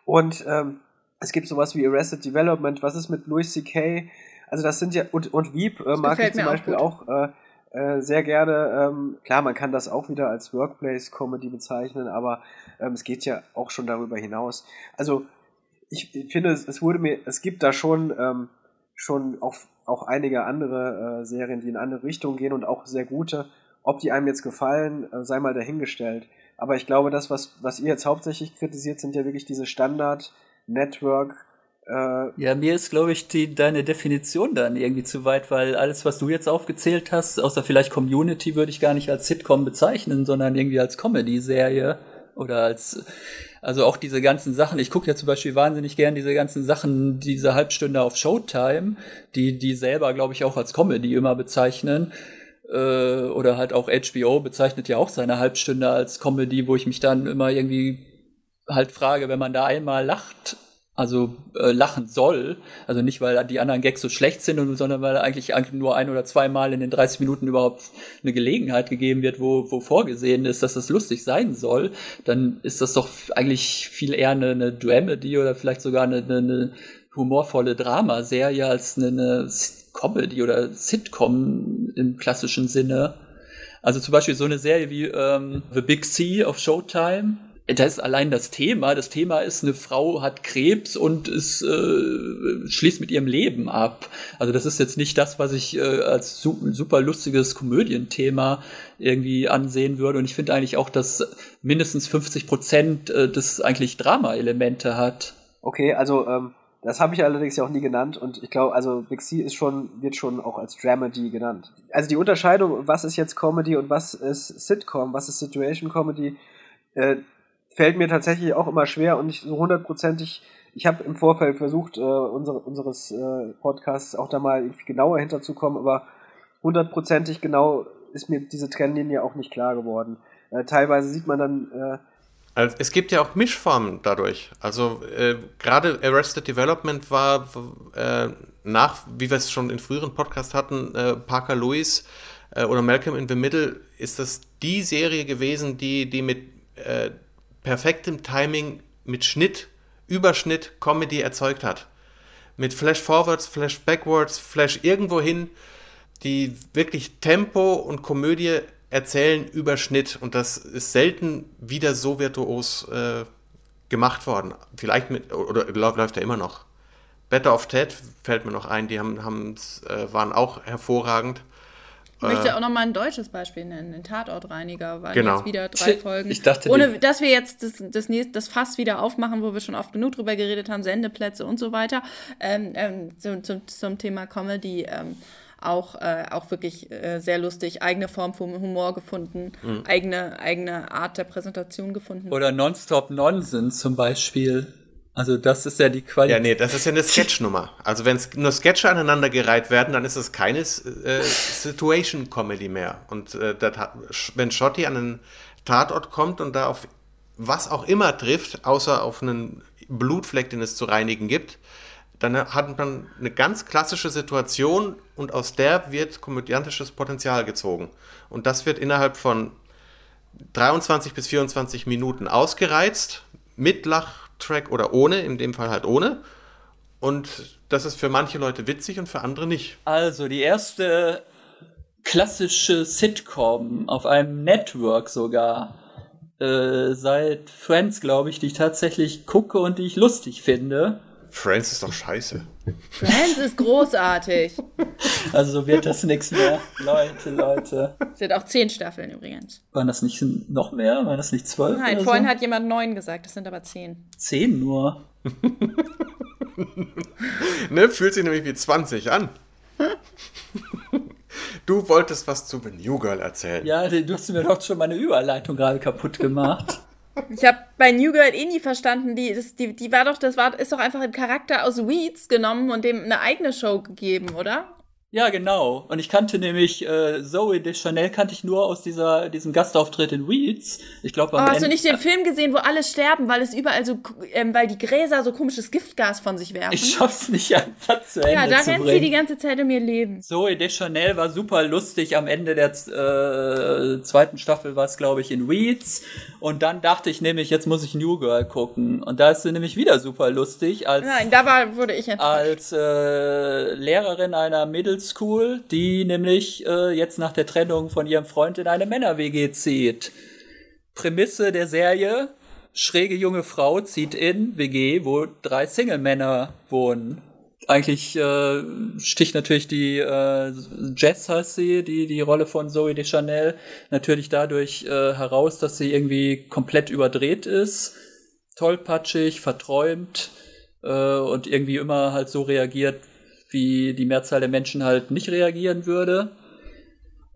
Und ähm, es gibt sowas wie Arrested Development, was ist mit Louis C.K.? Also das sind ja, und, und Veep äh, mag ich zum Beispiel auch, auch äh, äh, sehr gerne. Ähm, klar, man kann das auch wieder als Workplace-Comedy bezeichnen, aber ähm, es geht ja auch schon darüber hinaus. Also ich finde, es, es wurde mir, es gibt da schon ähm, schon auf auch einige andere äh, Serien, die in andere Richtungen gehen und auch sehr gute. Ob die einem jetzt gefallen, äh, sei mal dahingestellt. Aber ich glaube, das, was, was ihr jetzt hauptsächlich kritisiert, sind ja wirklich diese Standard-Network- ja, mir ist, glaube ich, die, deine Definition dann irgendwie zu weit, weil alles, was du jetzt aufgezählt hast, außer vielleicht Community, würde ich gar nicht als Sitcom bezeichnen, sondern irgendwie als Comedy-Serie oder als Also auch diese ganzen Sachen, ich gucke ja zum Beispiel wahnsinnig gern diese ganzen Sachen, diese Halbstunde auf Showtime, die die selber, glaube ich, auch als Comedy immer bezeichnen. Äh, oder halt auch HBO bezeichnet ja auch seine Halbstunde als Comedy, wo ich mich dann immer irgendwie halt frage, wenn man da einmal lacht, also äh, lachen soll, also nicht, weil die anderen Gags so schlecht sind, sondern weil eigentlich nur ein oder zweimal in den 30 Minuten überhaupt eine Gelegenheit gegeben wird, wo, wo vorgesehen ist, dass das lustig sein soll, dann ist das doch eigentlich viel eher eine, eine Dramedy oder vielleicht sogar eine, eine humorvolle Dramaserie als eine, eine Comedy oder Sitcom im klassischen Sinne. Also zum Beispiel so eine Serie wie ähm, The Big C auf Showtime, das ist allein das Thema. Das Thema ist, eine Frau hat Krebs und es äh, schließt mit ihrem Leben ab. Also das ist jetzt nicht das, was ich äh, als su super lustiges Komödienthema irgendwie ansehen würde. Und ich finde eigentlich auch, dass mindestens 50 Prozent äh, das eigentlich Drama-Elemente hat. Okay, also ähm, das habe ich allerdings ja auch nie genannt und ich glaube, also Big C ist schon, wird schon auch als Dramedy genannt. Also die Unterscheidung, was ist jetzt Comedy und was ist Sitcom, was ist Situation Comedy, äh, fällt mir tatsächlich auch immer schwer und nicht so hundertprozentig. Ich habe im Vorfeld versucht, äh, unsere, unseres äh, Podcasts auch da mal genauer hinterzukommen, aber hundertprozentig genau ist mir diese Trennlinie auch nicht klar geworden. Äh, teilweise sieht man dann. Äh, also es gibt ja auch Mischformen dadurch. Also äh, gerade Arrested Development war äh, nach, wie wir es schon in früheren Podcasts hatten, Parker Lewis oder Malcolm in the Middle, ist das die Serie gewesen, die, die mit perfektem Timing mit Schnitt, Überschnitt Comedy erzeugt hat. Mit Flash Forwards, Flash Backwards, Flash irgendwo hin, die wirklich Tempo und Komödie erzählen über Schnitt. Und das ist selten wieder so virtuos äh, gemacht worden. Vielleicht mit, oder läuft er immer noch. Better of Ted fällt mir noch ein, die haben äh, waren auch hervorragend. Ich möchte äh, auch noch mal ein deutsches Beispiel nennen. Den Tatortreiniger waren genau. jetzt wieder drei Folgen. Ich dachte, Ohne dass wir jetzt das, das, nächste, das Fass wieder aufmachen, wo wir schon oft genug drüber geredet haben, Sendeplätze und so weiter. Ähm, ähm, zum, zum, zum, Thema Comedy. Ähm, auch, äh, auch wirklich äh, sehr lustig, eigene Form von Humor gefunden, mhm. eigene, eigene Art der Präsentation gefunden. Oder Nonstop Nonsense zum Beispiel. Also das ist ja die Qualität. Ja, nee, das ist ja eine Sketchnummer. Also wenn nur Sketche aneinandergereiht werden, dann ist es keine äh, Situation-Comedy mehr. Und äh, das, wenn Schotti an einen Tatort kommt und da auf was auch immer trifft, außer auf einen Blutfleck, den es zu reinigen gibt, dann hat man eine ganz klassische Situation und aus der wird komödiantisches Potenzial gezogen. Und das wird innerhalb von 23 bis 24 Minuten ausgereizt, mit Lachtrack oder ohne, in dem Fall halt ohne. Und das ist für manche Leute witzig und für andere nicht. Also die erste klassische Sitcom auf einem Network sogar. Äh, seit Friends, glaube ich, die ich tatsächlich gucke und die ich lustig finde. Friends ist doch scheiße. Friends ist großartig. Also so wird das nichts mehr. Leute, Leute. Es sind auch zehn Staffeln übrigens. Waren das nicht noch mehr? Waren das nicht zwölf? Nein, vorhin so? hat jemand neun gesagt, das sind aber zehn. Zehn nur. ne, fühlt sich nämlich wie 20 an. Du wolltest was zu The New Girl erzählen. Ja, du hast mir doch schon meine Überleitung gerade kaputt gemacht. Ich habe bei New Girl eh nie verstanden, die, das, die, die war doch, das war, ist doch einfach ein Charakter aus Weeds genommen und dem eine eigene Show gegeben, oder? Ja, genau. Und ich kannte nämlich äh, Zoe de Chanel kannte ich nur aus dieser diesem Gastauftritt in Weeds. Ich glaube, oh, hast du nicht den Film gesehen, wo alle sterben, weil es überall so, ähm, weil die Gräser so komisches Giftgas von sich werfen? Ich schaff's nicht einfach zu Ende Ja, da rennt sie die ganze Zeit um ihr Leben. Zoe de Chanel war super lustig am Ende der äh, zweiten Staffel war es glaube ich in Weeds und dann dachte ich nämlich, jetzt muss ich New Girl gucken und da ist sie nämlich wieder super lustig als Nein, da war wurde ich enttäuscht. als äh, Lehrerin einer Middle School, die nämlich äh, jetzt nach der Trennung von ihrem Freund in eine Männer-WG zieht. Prämisse der Serie: Schräge junge Frau zieht in WG, wo drei Single-Männer wohnen. Eigentlich äh, sticht natürlich die äh, Jess heißt sie, die die Rolle von Zoe Deschanel natürlich dadurch äh, heraus, dass sie irgendwie komplett überdreht ist, tollpatschig, verträumt äh, und irgendwie immer halt so reagiert, wie die Mehrzahl der Menschen halt nicht reagieren würde.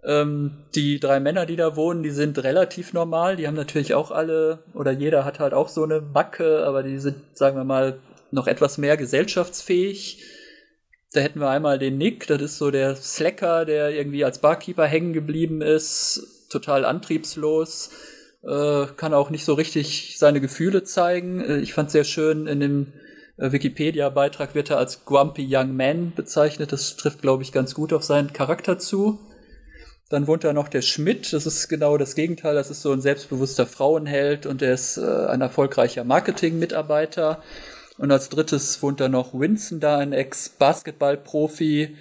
Ähm, die drei Männer, die da wohnen, die sind relativ normal. Die haben natürlich auch alle, oder jeder hat halt auch so eine Macke, aber die sind, sagen wir mal, noch etwas mehr gesellschaftsfähig. Da hätten wir einmal den Nick, das ist so der Slacker, der irgendwie als Barkeeper hängen geblieben ist, total antriebslos, äh, kann auch nicht so richtig seine Gefühle zeigen. Äh, ich fand sehr schön, in dem Wikipedia-Beitrag wird er als Grumpy Young Man bezeichnet. Das trifft, glaube ich, ganz gut auf seinen Charakter zu. Dann wohnt da noch der Schmidt, das ist genau das Gegenteil, das ist so ein selbstbewusster Frauenheld und er ist äh, ein erfolgreicher Marketing-Mitarbeiter. Und als drittes wohnt da noch Winston da, ein Ex-Basketball-Profi,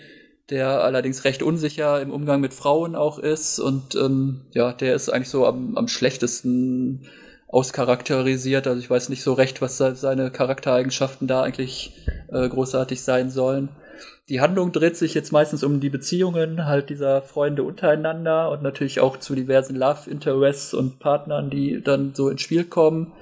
der allerdings recht unsicher im Umgang mit Frauen auch ist. Und ähm, ja, der ist eigentlich so am, am schlechtesten auscharakterisiert. Also ich weiß nicht so recht, was seine Charaktereigenschaften da eigentlich äh, großartig sein sollen. Die Handlung dreht sich jetzt meistens um die Beziehungen halt dieser Freunde untereinander und natürlich auch zu diversen Love Interests und Partnern, die dann so ins Spiel kommen.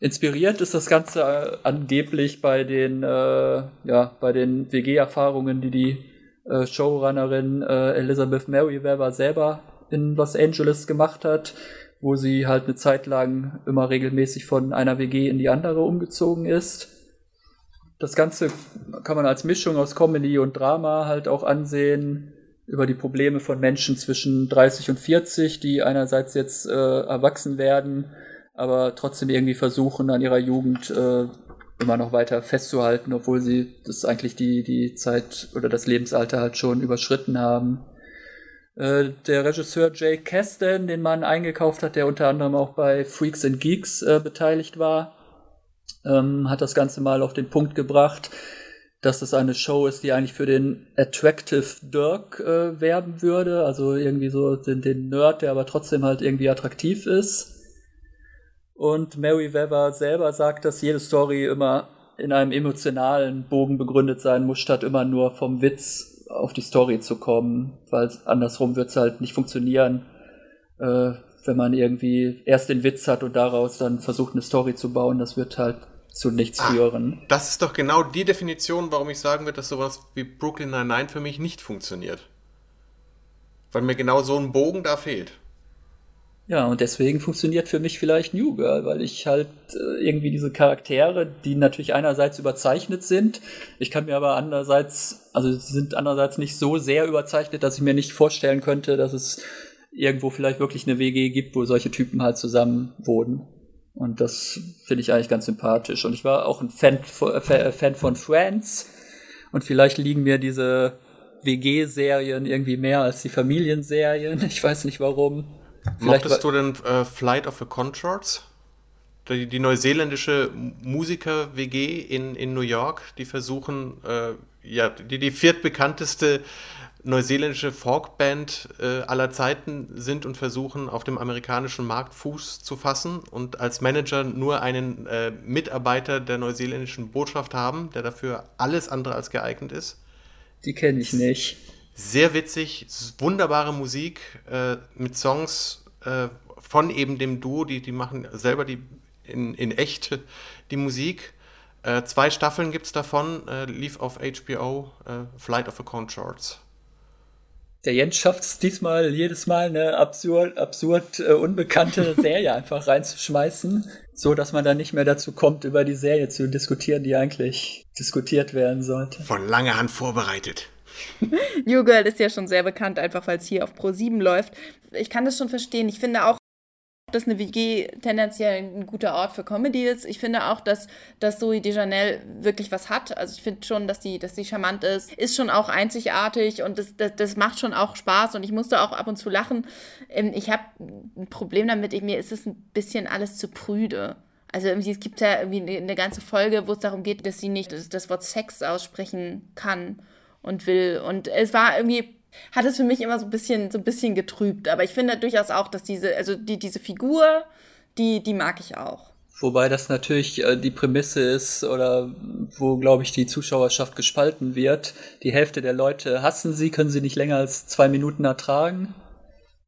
Inspiriert ist das Ganze äh, angeblich bei den, äh, ja, bei den WG-Erfahrungen, die die äh, Showrunnerin äh, Elizabeth Merriweather selber in Los Angeles gemacht hat, wo sie halt eine Zeit lang immer regelmäßig von einer WG in die andere umgezogen ist. Das Ganze kann man als Mischung aus Comedy und Drama halt auch ansehen über die Probleme von Menschen zwischen 30 und 40, die einerseits jetzt äh, erwachsen werden, aber trotzdem irgendwie versuchen, an ihrer Jugend äh, immer noch weiter festzuhalten, obwohl sie das eigentlich die, die Zeit oder das Lebensalter halt schon überschritten haben. Äh, der Regisseur Jay Kasten, den man eingekauft hat, der unter anderem auch bei Freaks and Geeks äh, beteiligt war, ähm, hat das Ganze mal auf den Punkt gebracht, dass es eine Show ist, die eigentlich für den Attractive Dirk äh, werben würde, also irgendwie so den, den Nerd, der aber trotzdem halt irgendwie attraktiv ist. Und Mary Weber selber sagt, dass jede Story immer in einem emotionalen Bogen begründet sein muss, statt immer nur vom Witz auf die Story zu kommen, weil andersrum wird es halt nicht funktionieren, äh, wenn man irgendwie erst den Witz hat und daraus dann versucht, eine Story zu bauen. Das wird halt zu nichts ah, führen. Das ist doch genau die Definition, warum ich sagen würde, dass sowas wie Brooklyn Nine-Nine für mich nicht funktioniert. Weil mir genau so ein Bogen da fehlt. Ja, und deswegen funktioniert für mich vielleicht New Girl, weil ich halt äh, irgendwie diese Charaktere, die natürlich einerseits überzeichnet sind, ich kann mir aber andererseits, also sie sind andererseits nicht so sehr überzeichnet, dass ich mir nicht vorstellen könnte, dass es irgendwo vielleicht wirklich eine WG gibt, wo solche Typen halt zusammen wohnen. Und das finde ich eigentlich ganz sympathisch. Und ich war auch ein Fan, äh, Fan von Friends. Und vielleicht liegen mir diese WG-Serien irgendwie mehr als die Familienserien. Ich weiß nicht warum. Mochtest du denn äh, Flight of the Conchords? Die, die neuseeländische Musiker-WG in, in New York, die versuchen, äh, ja, die die viertbekannteste neuseeländische Folkband äh, aller Zeiten sind und versuchen, auf dem amerikanischen Markt Fuß zu fassen und als Manager nur einen äh, Mitarbeiter der neuseeländischen Botschaft haben, der dafür alles andere als geeignet ist. Die kenne ich nicht. Sehr witzig, wunderbare Musik äh, mit Songs äh, von eben dem Duo, die, die machen selber die in, in echt die Musik. Äh, zwei Staffeln gibt es davon, äh, lief auf HBO, äh, Flight of the Conchords. Der Jens schafft es diesmal jedes Mal eine absurd, absurd äh, unbekannte Serie einfach reinzuschmeißen, so dass man dann nicht mehr dazu kommt, über die Serie zu diskutieren, die eigentlich diskutiert werden sollte. Von langer Hand vorbereitet. New Girl ist ja schon sehr bekannt, einfach weil es hier auf Pro 7 läuft. Ich kann das schon verstehen. Ich finde auch, dass eine WG tendenziell ein guter Ort für Comedy ist. Ich finde auch, dass, dass Zoe Dejanel wirklich was hat. Also ich finde schon, dass die, dass die charmant ist. Ist schon auch einzigartig und das, das, das macht schon auch Spaß und ich musste auch ab und zu lachen. Ähm, ich habe ein Problem damit, mir ist es ein bisschen alles zu prüde. Also irgendwie, es gibt ja irgendwie eine ganze Folge, wo es darum geht, dass sie nicht das Wort Sex aussprechen kann und will. Und es war irgendwie, hat es für mich immer so ein bisschen, so ein bisschen getrübt. Aber ich finde durchaus auch, dass diese, also die, diese Figur, die, die mag ich auch. Wobei das natürlich äh, die Prämisse ist oder wo, glaube ich, die Zuschauerschaft gespalten wird. Die Hälfte der Leute hassen sie, können sie nicht länger als zwei Minuten ertragen.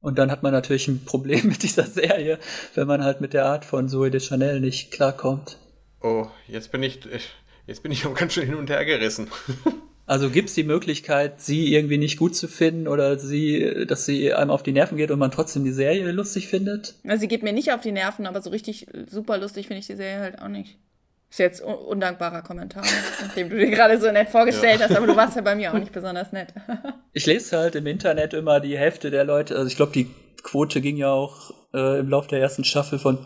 Und dann hat man natürlich ein Problem mit dieser Serie, wenn man halt mit der Art von Zoe de Chanel nicht klarkommt. Oh, jetzt bin ich, jetzt bin ich auch ganz schön hin und her gerissen. Also gibt es die Möglichkeit, sie irgendwie nicht gut zu finden oder sie, dass sie einem auf die Nerven geht und man trotzdem die Serie lustig findet? Also sie geht mir nicht auf die Nerven, aber so richtig super lustig finde ich die Serie halt auch nicht. Ist jetzt un undankbarer Kommentar, nachdem du dir gerade so nett vorgestellt ja. hast, aber du warst ja bei mir auch nicht besonders nett. ich lese halt im Internet immer die Hälfte der Leute, also ich glaube, die Quote ging ja auch äh, im Laufe der ersten Staffel von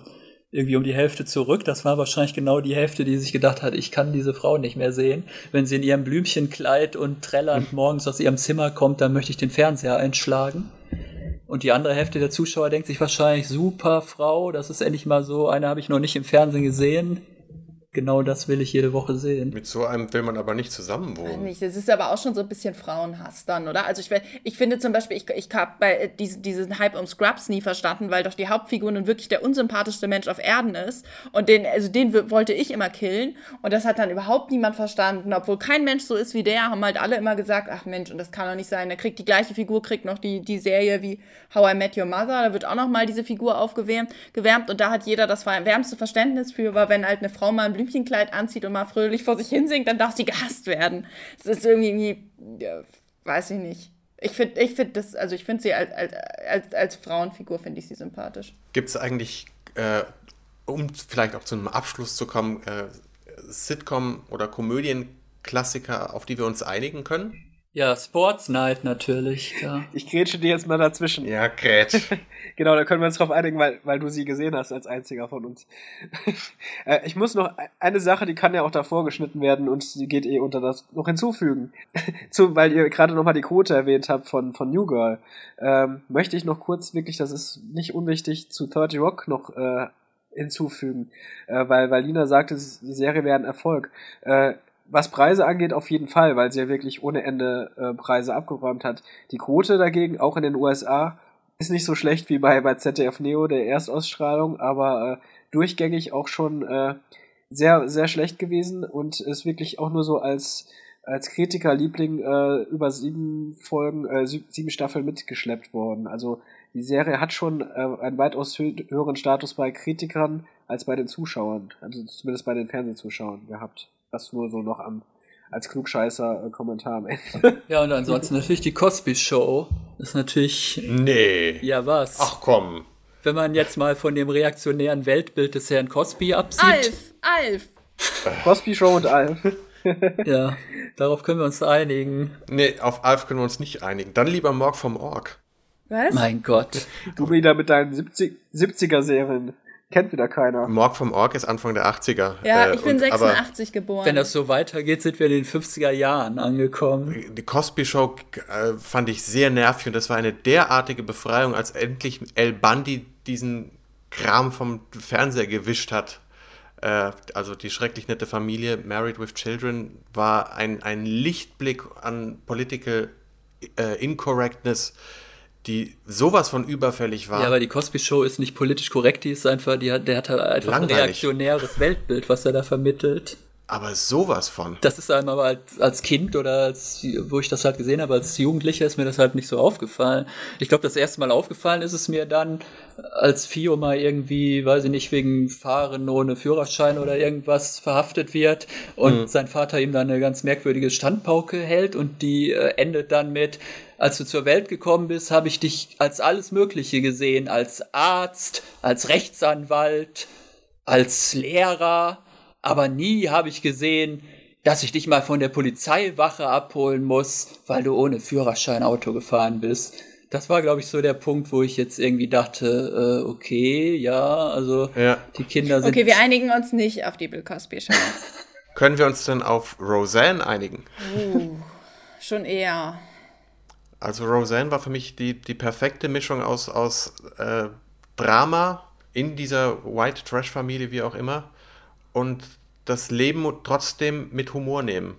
irgendwie um die Hälfte zurück. Das war wahrscheinlich genau die Hälfte, die sich gedacht hat, ich kann diese Frau nicht mehr sehen. Wenn sie in ihrem Blümchenkleid und trällernd morgens aus ihrem Zimmer kommt, dann möchte ich den Fernseher einschlagen. Und die andere Hälfte der Zuschauer denkt sich wahrscheinlich, super Frau, das ist endlich mal so, eine habe ich noch nicht im Fernsehen gesehen genau das will ich jede Woche sehen. Mit so einem will man aber nicht zusammenwohnen. Nicht. Das ist aber auch schon so ein bisschen Frauenhass dann, oder? Also ich, ich finde zum Beispiel, ich, ich habe bei äh, diesen, diesen Hype um Scrubs nie verstanden, weil doch die Hauptfigur nun wirklich der unsympathischste Mensch auf Erden ist. Und den, also den wollte ich immer killen. Und das hat dann überhaupt niemand verstanden. Obwohl kein Mensch so ist wie der, haben halt alle immer gesagt, ach Mensch, und das kann doch nicht sein. Der kriegt die gleiche Figur, kriegt noch die, die Serie wie How I Met Your Mother. Da wird auch noch mal diese Figur aufgewärmt. Gewärmt, und da hat jeder das wärmste Verständnis für, weil wenn halt eine Frau mal ein Blümchen Blümchenkleid anzieht und mal fröhlich vor sich hinsingt, dann darf sie gehasst werden. Das ist irgendwie, ja, weiß ich nicht. Ich finde ich find das, also ich finde sie als, als, als Frauenfigur, finde ich sie sympathisch. Gibt es eigentlich, äh, um vielleicht auch zu einem Abschluss zu kommen, äh, Sitcom- oder Komödienklassiker, auf die wir uns einigen können? Ja, Sports Night natürlich. Ja. Ich grätsche dir jetzt mal dazwischen. Ja, grätsch. genau, da können wir uns drauf einigen, weil, weil du sie gesehen hast als einziger von uns. Äh, ich muss noch eine Sache, die kann ja auch davor geschnitten werden und die geht eh unter das noch hinzufügen. Zu, weil ihr gerade nochmal die Quote erwähnt habt von, von New Girl. Ähm, möchte ich noch kurz wirklich, das ist nicht unwichtig, zu 30 Rock noch äh, hinzufügen, äh, weil, weil Lina sagte, die Serie wäre ein Erfolg. Äh, was Preise angeht, auf jeden Fall, weil sie ja wirklich ohne Ende äh, Preise abgeräumt hat. Die Quote dagegen, auch in den USA, ist nicht so schlecht wie bei, bei ZDF Neo, der Erstausstrahlung, aber äh, durchgängig auch schon äh, sehr, sehr schlecht gewesen und ist wirklich auch nur so als, als Kritikerliebling äh, über sieben Folgen, äh, sieben Staffeln mitgeschleppt worden. Also die Serie hat schon äh, einen weitaus höheren Status bei Kritikern als bei den Zuschauern, also zumindest bei den Fernsehzuschauern gehabt. Das nur so noch am, als Klugscheißer-Kommentar am Ende. Ja, und ansonsten natürlich die Cosby Show. Ist natürlich. Nee. Ja, was? Ach komm. Wenn man jetzt mal von dem reaktionären Weltbild des Herrn Cosby absieht. Alf! Alf! Cosby Show und Alf. ja, darauf können wir uns einigen. Nee, auf Alf können wir uns nicht einigen. Dann lieber Morg vom Org. Was? Mein Gott. Du wieder mit deinen 70, 70er-Serien. Kennt wieder keiner. Morg vom Org ist Anfang der 80er. Ja, äh, ich bin und, 86 geboren. Wenn das so weitergeht, sind wir in den 50er Jahren angekommen. Die Cosby Show äh, fand ich sehr nervig und das war eine derartige Befreiung, als endlich El Bundy diesen Kram vom Fernseher gewischt hat. Äh, also die schrecklich nette Familie, Married with Children, war ein, ein Lichtblick an Political äh, Incorrectness die sowas von überfällig war. Ja, aber die Cosby Show ist nicht politisch korrekt, die ist einfach, die hat, der hat halt einfach Langweilig. ein reaktionäres Weltbild, was er da vermittelt. Aber sowas von. Das ist einem aber als, als Kind oder als, wo ich das halt gesehen habe, als Jugendlicher ist mir das halt nicht so aufgefallen. Ich glaube, das erste Mal aufgefallen ist es mir dann, als Fio mal irgendwie, weiß ich nicht, wegen Fahren ohne Führerschein oder irgendwas verhaftet wird und mhm. sein Vater ihm dann eine ganz merkwürdige Standpauke hält und die äh, endet dann mit, als du zur Welt gekommen bist, habe ich dich als alles Mögliche gesehen, als Arzt, als Rechtsanwalt, als Lehrer, aber nie habe ich gesehen, dass ich dich mal von der Polizeiwache abholen muss, weil du ohne Führerschein Auto gefahren bist. Das war, glaube ich, so der Punkt, wo ich jetzt irgendwie dachte, äh, okay, ja, also ja. die Kinder sind. Okay, wir einigen uns nicht auf die Bill Cosby Show. Können wir uns denn auf Roseanne einigen? Uh, schon eher. Also Roseanne war für mich die, die perfekte Mischung aus, aus äh, Drama in dieser White Trash Familie, wie auch immer, und das Leben trotzdem mit Humor nehmen.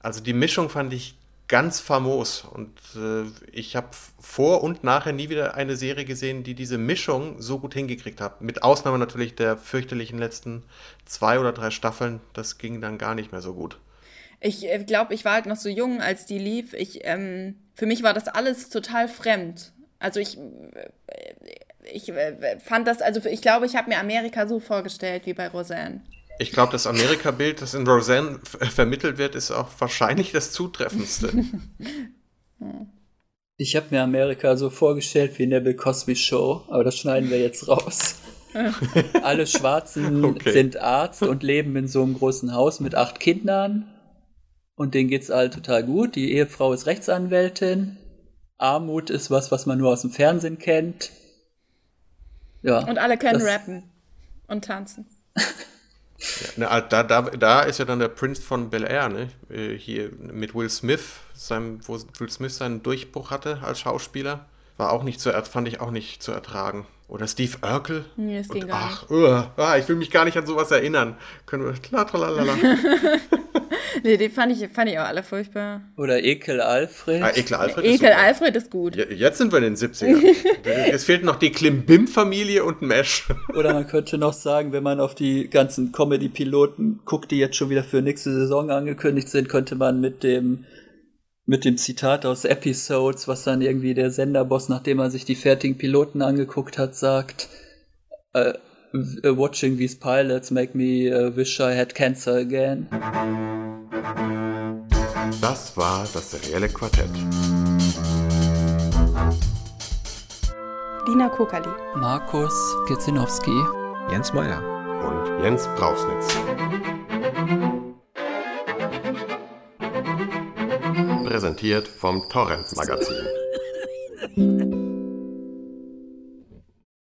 Also die Mischung fand ich ganz famos und äh, ich habe vor und nachher nie wieder eine Serie gesehen, die diese Mischung so gut hingekriegt hat. Mit Ausnahme natürlich der fürchterlichen letzten zwei oder drei Staffeln, das ging dann gar nicht mehr so gut. Ich äh, glaube, ich war halt noch so jung, als die lief. Ich ähm, für mich war das alles total fremd. Also ich, ich fand das, also ich glaube, ich habe mir Amerika so vorgestellt wie bei Roseanne. Ich glaube, das Amerika-Bild, das in Roseanne vermittelt wird, ist auch wahrscheinlich das zutreffendste. Ich habe mir Amerika so vorgestellt wie in der Bill Cosby Show, aber das schneiden wir jetzt raus. Alle Schwarzen okay. sind Arzt und leben in so einem großen Haus mit acht Kindern. Und denen geht's alle total gut. Die Ehefrau ist Rechtsanwältin. Armut ist was, was man nur aus dem Fernsehen kennt. Ja. Und alle können rappen und tanzen. Ja, da, da, da ist ja dann der Prince von Bel Air, ne? Äh, hier mit Will Smith, seinem, wo Will Smith seinen Durchbruch hatte als Schauspieler. War auch nicht zu, fand ich auch nicht zu ertragen. Oder Steve Urkel. Nee, das ging und, gar ach, uh, ah, ich will mich gar nicht an sowas erinnern. Können wir. nee, die fand ich, fand ich auch alle furchtbar. Oder Ekel Alfred. Ah, Ekel Alfred, Ekel ist, Alfred ist gut. Jetzt sind wir in den 70ern. es fehlt noch die Klimbim-Familie und Mesh. Oder man könnte noch sagen, wenn man auf die ganzen Comedy-Piloten guckt, die jetzt schon wieder für nächste Saison angekündigt sind, könnte man mit dem mit dem Zitat aus Episodes, was dann irgendwie der Senderboss, nachdem er sich die fertigen Piloten angeguckt hat, sagt, uh, watching these pilots make me uh, wish I had cancer again. Das war das serielle Quartett. Dina Kokali. Markus Gezinowski. Jens Meyer. Und Jens Brausnitz. Präsentiert vom Torrent Magazin.